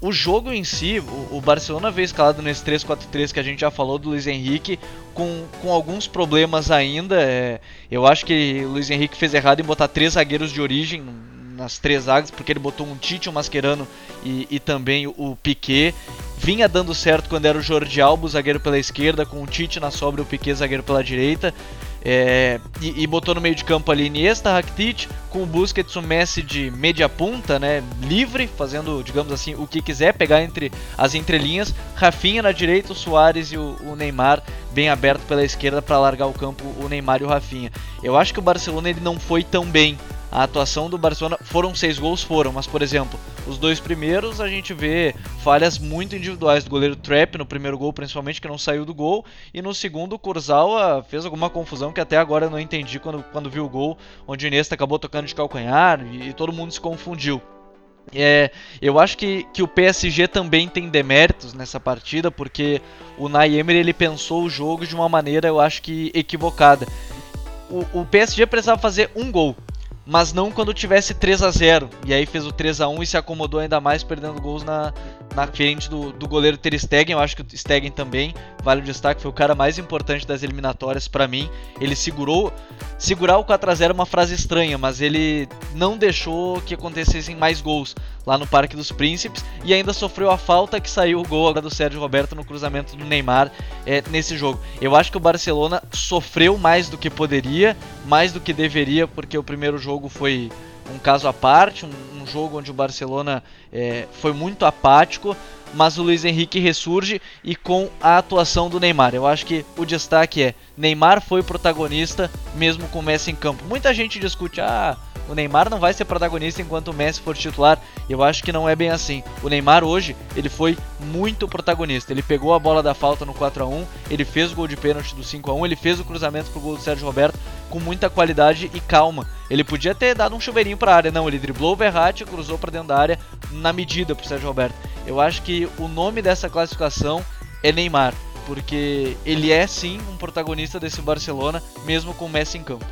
o jogo em si, o, Barcelona veio escalado nesse 3-4-3 que a gente já falou do Luiz Henrique, com, com alguns problemas ainda. É, eu acho que o Luiz Henrique fez errado em botar três zagueiros de origem nas três zagas, porque ele botou um Tite, um Mascherano e, e também o, o Piquet. Vinha dando certo quando era o Jordi Alba, zagueiro pela esquerda, com o Tite na sobra e o Piquet, zagueiro pela direita. É, e, e, botou no meio de campo ali Iniesta, Rakitic, com o Busquets, o Messi de média punta, né, livre, fazendo, digamos assim, o que quiser, pegar entre as entrelinhas, Rafinha na direita, o Soares e o, o Neymar bem aberto pela esquerda para largar o campo o Neymar e o Rafinha. Eu acho que o Barcelona ele não foi tão bem a atuação do Barcelona foram seis gols, foram, mas por exemplo, os dois primeiros a gente vê falhas muito individuais do goleiro Trap no primeiro gol, principalmente que não saiu do gol, e no segundo o Kurzawa fez alguma confusão que até agora eu não entendi quando, quando vi o gol, onde o Iniesta acabou tocando de calcanhar e, e todo mundo se confundiu. É, eu acho que, que o PSG também tem deméritos nessa partida, porque o Naemer ele pensou o jogo de uma maneira, eu acho que equivocada. O, o PSG precisava fazer um gol mas não quando tivesse 3 a 0 E aí fez o 3 a 1 e se acomodou ainda mais, perdendo gols na, na frente do, do goleiro Ter Stegen. Eu acho que o Stegen também vale o destaque, foi o cara mais importante das eliminatórias para mim. Ele segurou. Segurar o 4 a 0 é uma frase estranha, mas ele não deixou que acontecessem mais gols lá no Parque dos Príncipes e ainda sofreu a falta que saiu o gol agora do Sérgio Roberto no cruzamento do Neymar é, nesse jogo. Eu acho que o Barcelona sofreu mais do que poderia, mais do que deveria, porque o primeiro jogo foi um caso à parte, um, um jogo onde o Barcelona é, foi muito apático, mas o Luiz Henrique ressurge e com a atuação do Neymar. Eu acho que o destaque é Neymar foi protagonista mesmo com o Messi em campo. Muita gente discute, ah, o Neymar não vai ser protagonista enquanto o Messi for titular. Eu acho que não é bem assim. O Neymar hoje, ele foi muito protagonista. Ele pegou a bola da falta no 4 a 1, ele fez o gol de pênalti do 5 a 1, ele fez o cruzamento pro gol do Sérgio Roberto com muita qualidade e calma. Ele podia ter dado um chuveirinho para a área, não, ele driblou o Verratti, cruzou para dentro da área na medida pro Sérgio Roberto. Eu acho que o nome dessa classificação é Neymar, porque ele é sim um protagonista desse Barcelona, mesmo com o Messi em campo.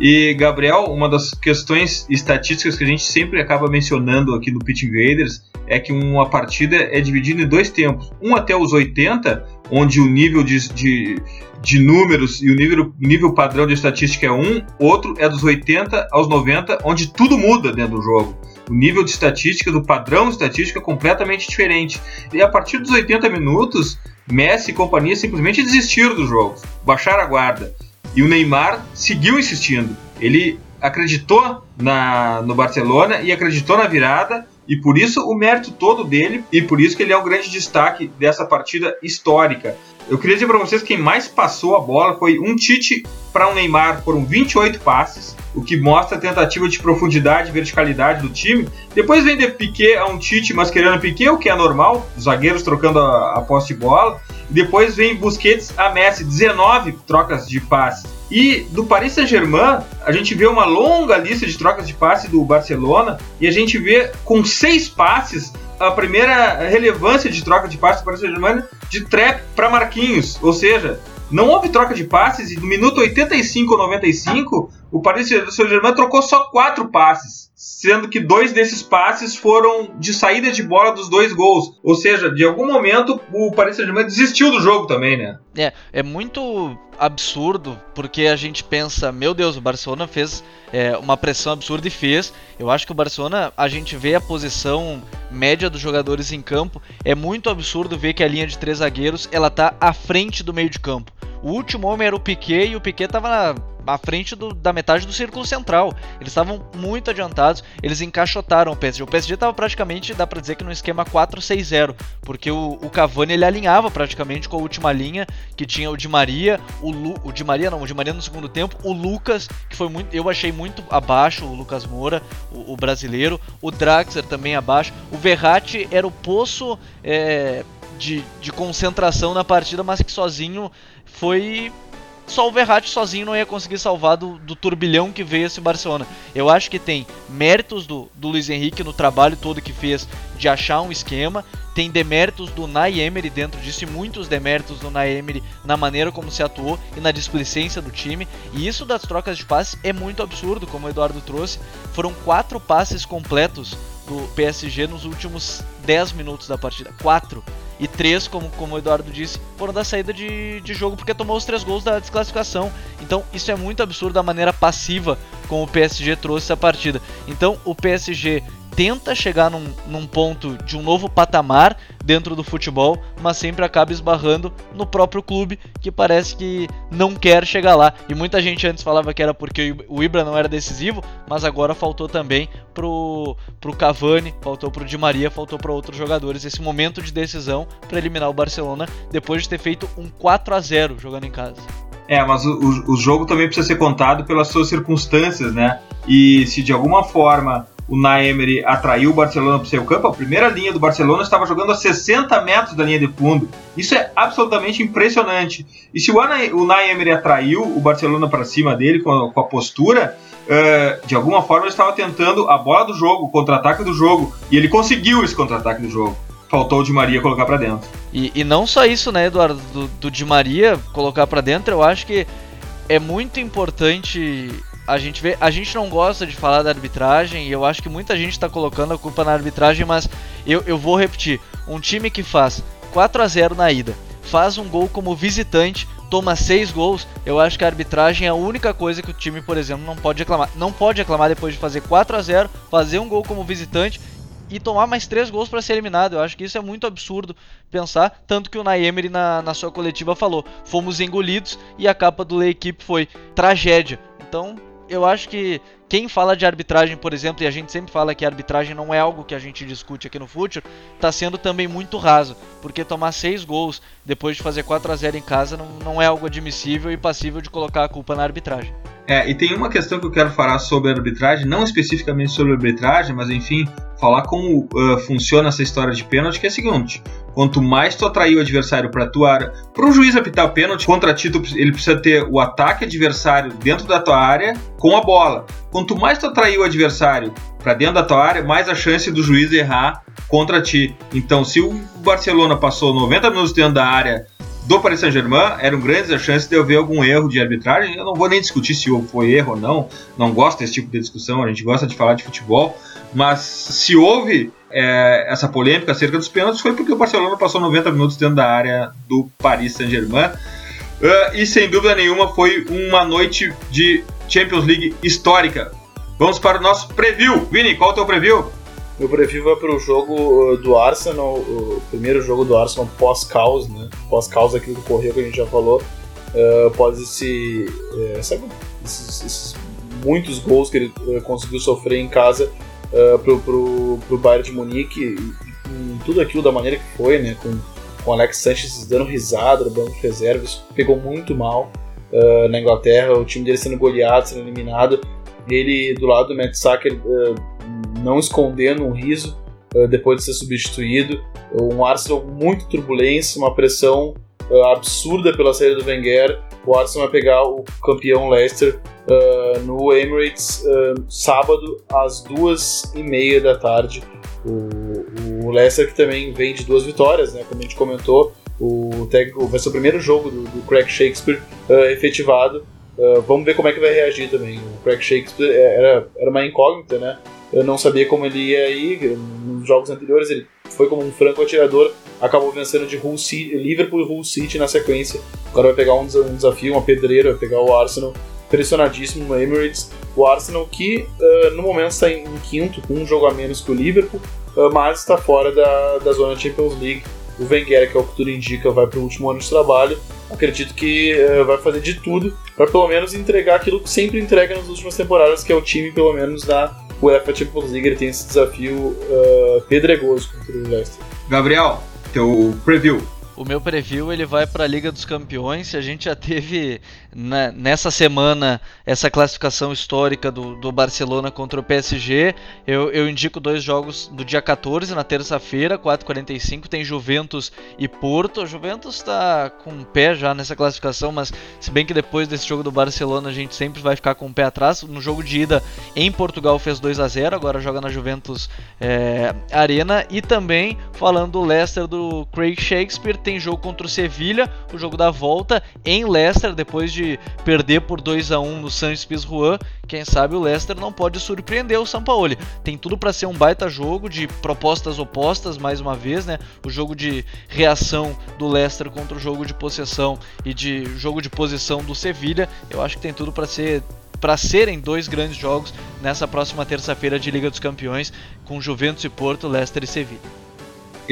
E, Gabriel, uma das questões estatísticas que a gente sempre acaba mencionando aqui no Pitch Invaders é que uma partida é dividida em dois tempos. Um até os 80, onde o nível de, de, de números e o nível, nível padrão de estatística é um, outro é dos 80 aos 90, onde tudo muda dentro do jogo. O nível de estatística, do padrão de estatística é completamente diferente. E a partir dos 80 minutos, Messi e companhia simplesmente desistiram do jogo, baixaram a guarda. E o Neymar seguiu insistindo. Ele acreditou na, no Barcelona e acreditou na virada. E por isso o mérito todo dele, e por isso que ele é o grande destaque dessa partida histórica. Eu queria dizer para vocês que quem mais passou a bola foi um Tite para um Neymar, foram 28 passes. o que mostra a tentativa de profundidade e verticalidade do time. Depois vem de Piquet a um Tite masquerando Piquet, o que é normal, os zagueiros trocando a, a posse de bola. Depois vem Busquets a Messi, 19 trocas de passe. E do Paris Saint-Germain, a gente vê uma longa lista de trocas de passe do Barcelona e a gente vê com seis passes a primeira relevância de troca de passe do Paris Saint-Germain de Trap para Marquinhos, ou seja, não houve troca de passes e no minuto 85 ou 95 o Paris Saint-Germain trocou só quatro passes, sendo que dois desses passes foram de saída de bola dos dois gols. Ou seja, de algum momento o Paris Saint-Germain desistiu do jogo também, né? É, é muito absurdo porque a gente pensa, meu Deus, o Barcelona fez é, uma pressão absurda e fez. Eu acho que o Barcelona, a gente vê a posição média dos jogadores em campo, é muito absurdo ver que a linha de três zagueiros ela tá à frente do meio de campo. O último homem era o Piquet e o Piquet estava à frente do, da metade do círculo central. Eles estavam muito adiantados, eles encaixotaram o PSG. O PSG estava praticamente, dá para dizer que no esquema 4-6-0, porque o, o, Cavani ele alinhava praticamente com a última linha, que tinha o Di Maria, o, Lu, o Di Maria não, o Maria no segundo tempo, o Lucas, que foi muito, eu achei muito abaixo, o Lucas Moura, o, o brasileiro, o Draxler também abaixo, o Verratti era o poço é, de, de concentração na partida, mas que sozinho foi só o Verratti sozinho não ia conseguir salvar do, do, turbilhão que veio esse Barcelona. Eu acho que tem méritos do, do Luiz Henrique no trabalho todo que fez de achar um esquema, tem deméritos do Nay Emery dentro disso e muitos deméritos do Nay Emery na maneira como se atuou e na displicência do time. E isso das trocas de passes é muito absurdo, como o Eduardo trouxe. Foram quatro passes completos do PSG nos últimos 10 minutos da partida. Quatro. E três, como, como o Eduardo disse, foram da saída de, de jogo porque tomou os três gols da desclassificação. Então isso é muito absurdo da maneira passiva como o PSG trouxe essa partida. Então o PSG tenta chegar num, num, ponto de um novo patamar dentro do futebol, mas sempre acaba esbarrando no próprio clube que parece que não quer chegar lá. E muita gente antes falava que era porque o Ibra não era decisivo, mas agora faltou também pro, pro Cavani, faltou pro Di Maria, faltou para outros jogadores esse momento de decisão para eliminar o Barcelona depois de ter feito um 4 a 0 jogando em casa. É, mas o, o, jogo também precisa ser contado pelas suas circunstâncias, né? E se de alguma forma o Naemery atraiu o Barcelona para o seu campo, a primeira linha do Barcelona estava jogando a 60 metros da linha de fundo. Isso é absolutamente impressionante. E se o Naemery atraiu o Barcelona para cima dele com a, com a postura, uh, de alguma forma ele estava tentando a bola do jogo, o contra-ataque do jogo, e ele conseguiu esse contra-ataque do jogo. Faltou o Di Maria colocar para dentro. E, e, não só isso, né, Eduardo, do, do Di Maria colocar para dentro, eu acho que é muito importante a gente vê, a gente não gosta de falar da arbitragem e eu acho que muita gente está colocando a culpa na arbitragem, mas eu, eu vou repetir: um time que faz 4 a 0 na ida, faz um gol como visitante, toma 6 gols, eu acho que a arbitragem é a única coisa que o time, por exemplo, não pode reclamar. Não pode reclamar depois de fazer 4 a 0 fazer um gol como visitante e tomar mais 3 gols para ser eliminado. Eu acho que isso é muito absurdo pensar. Tanto que o Naemery na, na sua coletiva falou: fomos engolidos e a capa do L'Equipe foi tragédia. Então eu acho que quem fala de arbitragem, por exemplo, e a gente sempre fala que a arbitragem não é algo que a gente discute aqui no Future, está sendo também muito raso, porque tomar seis gols depois de fazer 4 a 0 em casa não, não é algo admissível e passível de colocar a culpa na arbitragem. É, e tem uma questão que eu quero falar sobre a arbitragem, não especificamente sobre a arbitragem, mas enfim, falar como uh, funciona essa história de pênalti, que é a seguinte: quanto mais tu atrair o adversário para tua área, para o juiz apitar o pênalti contra ti, ele precisa ter o ataque adversário dentro da tua área com a bola. Quanto mais tu atrair o adversário para dentro da tua área, mais a chance do juiz errar contra ti. Então, se o Barcelona passou 90 minutos dentro da área do Paris Saint-Germain eram grandes as chances de eu ver algum erro de arbitragem. Eu não vou nem discutir se foi erro ou não, não gosto desse tipo de discussão, a gente gosta de falar de futebol, mas se houve é, essa polêmica acerca dos pênaltis foi porque o Barcelona passou 90 minutos dentro da área do Paris Saint-Germain. Uh, e sem dúvida nenhuma foi uma noite de Champions League histórica. Vamos para o nosso preview. Vini, qual é o teu preview? Meu preview vai para o jogo uh, do Arsenal, o primeiro jogo do Arsenal pós-caos, né? Pós-caos, aquilo que ocorreu que a gente já falou. Uh, após esse, uh, sabe, esses, esses, muitos gols que ele uh, conseguiu sofrer em casa uh, pro, pro, pro Bayern de Munique, tudo aquilo da maneira que foi, né? Com, com Alex Sanchez dando risada no banco de reservas, pegou muito mal na Inglaterra, o time dele sendo goleado, sendo eliminado ele do lado do Matt Sacker não escondendo um riso uh, depois de ser substituído. Um Arsenal muito turbulência, uma pressão uh, absurda pela saída do Wenger. O Arsenal vai pegar o campeão Leicester no Emirates sábado às duas e meia da tarde. O, o Leicester que também vem de duas vitórias, né, como a gente comentou. O, vai ser o primeiro jogo do, do Craig Shakespeare efetivado Uh, vamos ver como é que vai reagir também. O Craig Shakespeare é, era, era uma incógnita, né? Eu não sabia como ele ia ir. Nos jogos anteriores ele foi como um franco atirador, acabou vencendo de Hull City, Liverpool e Hull City na sequência. Agora vai pegar um, desafio, uma pedreira, vai pegar o Arsenal pressionadíssimo no Emirates. O Arsenal que uh, no momento está em, quinto, com um jogo a menos que o Liverpool, uh, mas está fora da, da zona Champions League. O Wenger, que é o que tudo indica, vai para o último ano de trabalho acredito que uh, vai fazer de tudo para pelo menos entregar aquilo que sempre entrega nas últimas temporadas, que é o time, pelo menos na UEFA Champions League. Ele tem esse desafio uh, pedregoso contra o Leicester. Gabriel, teu preview. O meu preview ele vai para a Liga dos Campeões. A gente já teve na, nessa semana essa classificação histórica do, do Barcelona contra o PSG. Eu, eu, indico dois jogos do dia 14, na terça-feira, 4h45. Tem Juventus e Porto. O Juventus está com um pé já nessa classificação, mas se bem que depois desse jogo do Barcelona a gente sempre vai ficar com o um pé atrás. No jogo de ida em Portugal fez 2 a 0 agora joga na Juventus é, Arena. E também falando do Leicester do Craig Shakespeare tem jogo contra o Sevilha, o jogo da volta em Leicester, depois de perder por 2 a 1 no Sanchez Pizjuan. Quem sabe o Leicester não pode surpreender o Sampaoli. Tem tudo para ser um baita jogo de propostas opostas, mais uma vez, né? O jogo de reação do Leicester contra o jogo de possessão e de jogo de posição do Sevilha. Eu acho que tem tudo para ser para serem dois grandes jogos nessa próxima terça-feira de Liga dos Campeões com Juventus e Porto, Leicester e Sevilha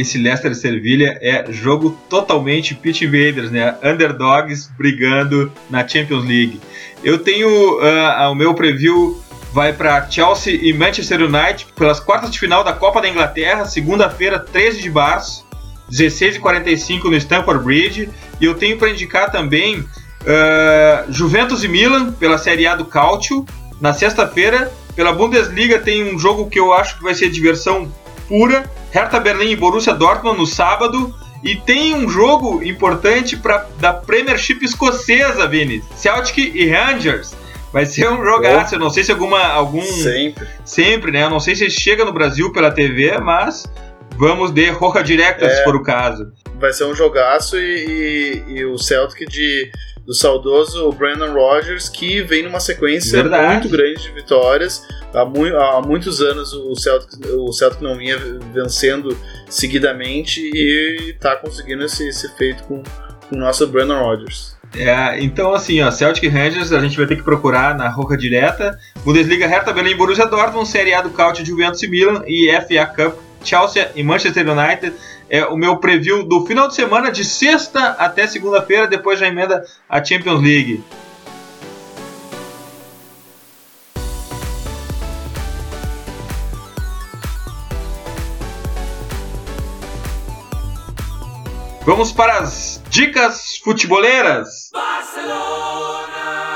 esse Leicester Sevilha é jogo totalmente pitch invaders, né? Underdogs brigando na Champions League. Eu tenho uh, o meu preview vai para Chelsea e Manchester United pelas quartas de final da Copa da Inglaterra, segunda-feira, 13 de março, 16h45 no Stamford Bridge. E eu tenho para indicar também uh, Juventus e Milan pela Série A do Calcio. Na sexta-feira, pela Bundesliga, tem um jogo que eu acho que vai ser diversão pura. Hertha Berlim e Borussia Dortmund no sábado. E tem um jogo importante pra, da Premiership escocesa, Vini. Celtic e Rangers. Vai ser um jogaço. Eu não sei se alguma. algum Sempre. Sempre, né? Eu não sei se chega no Brasil pela TV, mas vamos de Roja Direta, é, se for o caso. Vai ser um jogaço e, e, e o Celtic de do saudoso Brandon Rogers, que vem numa sequência Verdade. muito grande de vitórias. Há, mu há muitos anos o Celtic, o Celtic não vinha vencendo seguidamente e está conseguindo esse, esse feito com, com o nosso Brandon Rogers. É, então assim, ó, Celtic Rangers a gente vai ter que procurar na roca direta. Bundesliga Hertha Berlim Borussia Dortmund, Série A do Caute Juventus e Milan e FA Cup Chelsea e Manchester United é o meu preview do final de semana, de sexta até segunda-feira, depois já emenda a Champions League. Vamos para as dicas futeboleiras. Barcelona.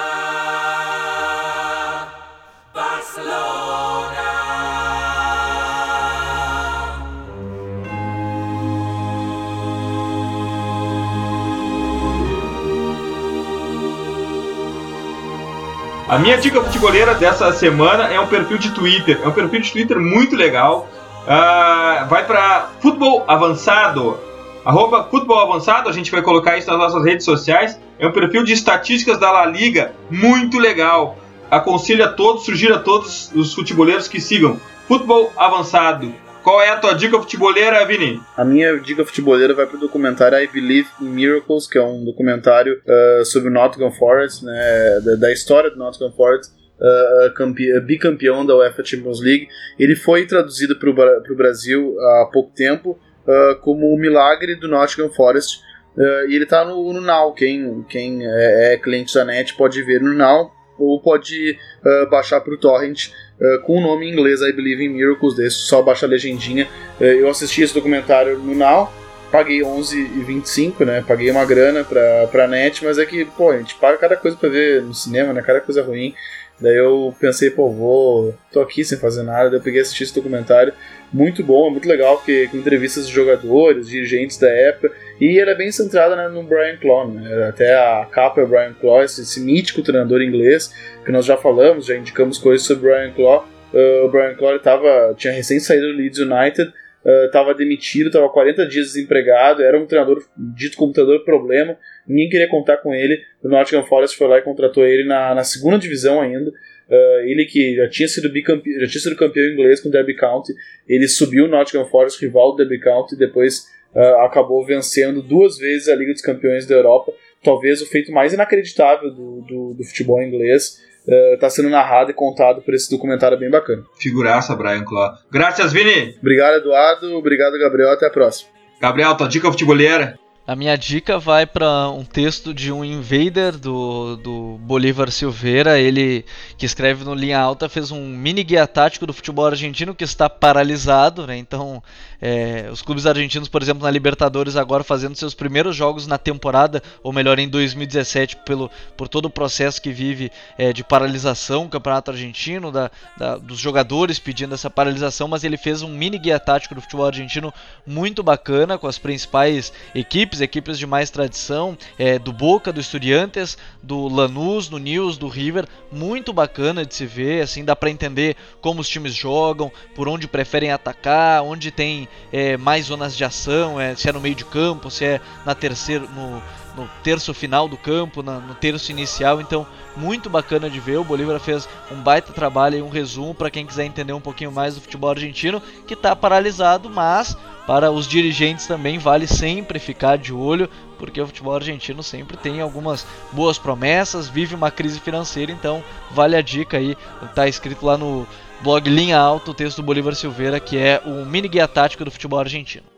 A minha dica futebolera dessa semana é um perfil de Twitter. É um perfil de Twitter muito legal. Uh, vai para Futebol Avançado. Arroba Futebol Avançado, a gente vai colocar isso nas nossas redes sociais. É um perfil de estatísticas da La Liga muito legal. Aconselho a todos, sugiro a todos os futeboleiros que sigam Futebol Avançado. Qual é a tua dica futeboleira, Vini? A minha dica futeboleira vai pro documentário I Believe in Miracles, que é um documentário uh, sobre o Nottingham Forest, né, da, da história do Nottingham Forest. Uh, bicampeão da UEFA Champions League. Ele foi traduzido para o Brasil há pouco tempo uh, como o milagre do Nottingham Forest. Uh, e ele está no, no Now. Quem, quem é, é, cliente da NET pode ver no Now ou pode baixar para o Torrent uh, com o nome em inglês I Believe in Miracles, desse, só baixa a legendinha. Uh, eu assisti esse documentário no Now, paguei 11,25, né? Paguei uma grana pra, pra net, mas é que, pô, a gente paga cada coisa pra ver no cinema, né? Cada coisa ruim. Daí eu pensei, pô, vou. tô aqui sem fazer nada, daí eu peguei e assisti esse documentário. Muito bom, é muito legal, porque com entrevistas de jogadores, dirigentes da época, e era é bem centrada né, no Brian Clough, né? até a capa é o Brian Clough, esse, esse, mítico treinador inglês, que nós já falamos, já indicamos coisas sobre o Brian Clough. Uh, o Brian Clough tava, tinha recém saído do Leeds United, estava uh, demitido, estava 40 dias desempregado, era um treinador dito como treinador problema, ninguém queria contar com ele. O Nottingham Forest foi lá e contratou ele na, na segunda divisão ainda. Uh, ele que já tinha sido bicampeão, já tinha sido campeão inglês com o Derby County, ele subiu o Nottingham Forest, rival do Derby County, e depois uh, acabou vencendo duas vezes a Liga dos Campeões da Europa. Talvez o feito mais inacreditável do, do, do futebol inglês está uh, sendo narrado e contado por esse documentário bem bacana. Figuraça, Brian Clough. Graças, Vini! Obrigado, Eduardo. Obrigado, Gabriel. Até a próxima. Gabriel, tua dica futebolera? A minha dica vai para um texto de um invader do, do Bolívar Silveira, ele que escreve no Linha Alta, fez um mini guia tático do futebol argentino que está paralisado, né? Então, é, os clubes argentinos, por exemplo, na Libertadores agora fazendo seus primeiros jogos na temporada, ou melhor, em 2017, pelo, por todo o processo que vive é, de paralisação, do campeonato argentino, da, da, dos jogadores pedindo essa paralisação, mas ele fez um mini guia tático do futebol argentino muito bacana com as principais equipes equipes, equipes de mais tradição, é, do Boca, do Estudiantes, do Lanús, do News, do River, muito bacana de se ver, assim, dá para entender como os times jogam, por onde preferem atacar, onde tem é, mais zonas de ação, é, se é no meio de campo, se é na terceira, no, no terço final do campo, na, no terço inicial, então muito bacana de ver. O Bolívar fez um baita trabalho e um resumo para quem quiser entender um pouquinho mais do futebol argentino, que está paralisado, mas para os dirigentes também vale sempre ficar de olho, porque o futebol argentino sempre tem algumas boas promessas, vive uma crise financeira, então vale a dica aí, está escrito lá no blog Linha Alta, o texto do Bolívar Silveira, que é o mini guia tático do futebol argentino.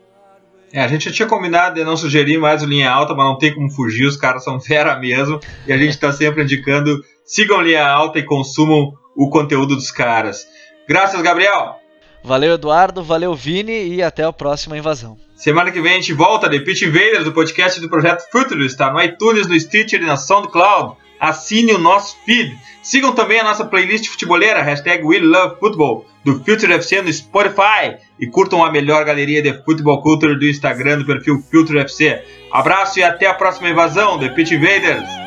É, a gente já tinha combinado de não sugerir mais o linha alta, mas não tem como fugir, os caras são fera mesmo. E a gente está sempre indicando: sigam linha alta e consumam o conteúdo dos caras. Graças, Gabriel! Valeu, Eduardo, valeu, Vini, e até a próxima invasão. Semana que vem a gente volta, The Pitch Invaders, do podcast do Projeto Futuro, está no iTunes, no Stitcher e na SoundCloud. Assine o nosso feed. Sigam também a nossa playlist futebolera, hashtag WeLoveFootball, do Future FC no Spotify. E curtam a melhor galeria de futebol culture do Instagram do perfil Future FC. Abraço e até a próxima invasão, The Pitch Invaders!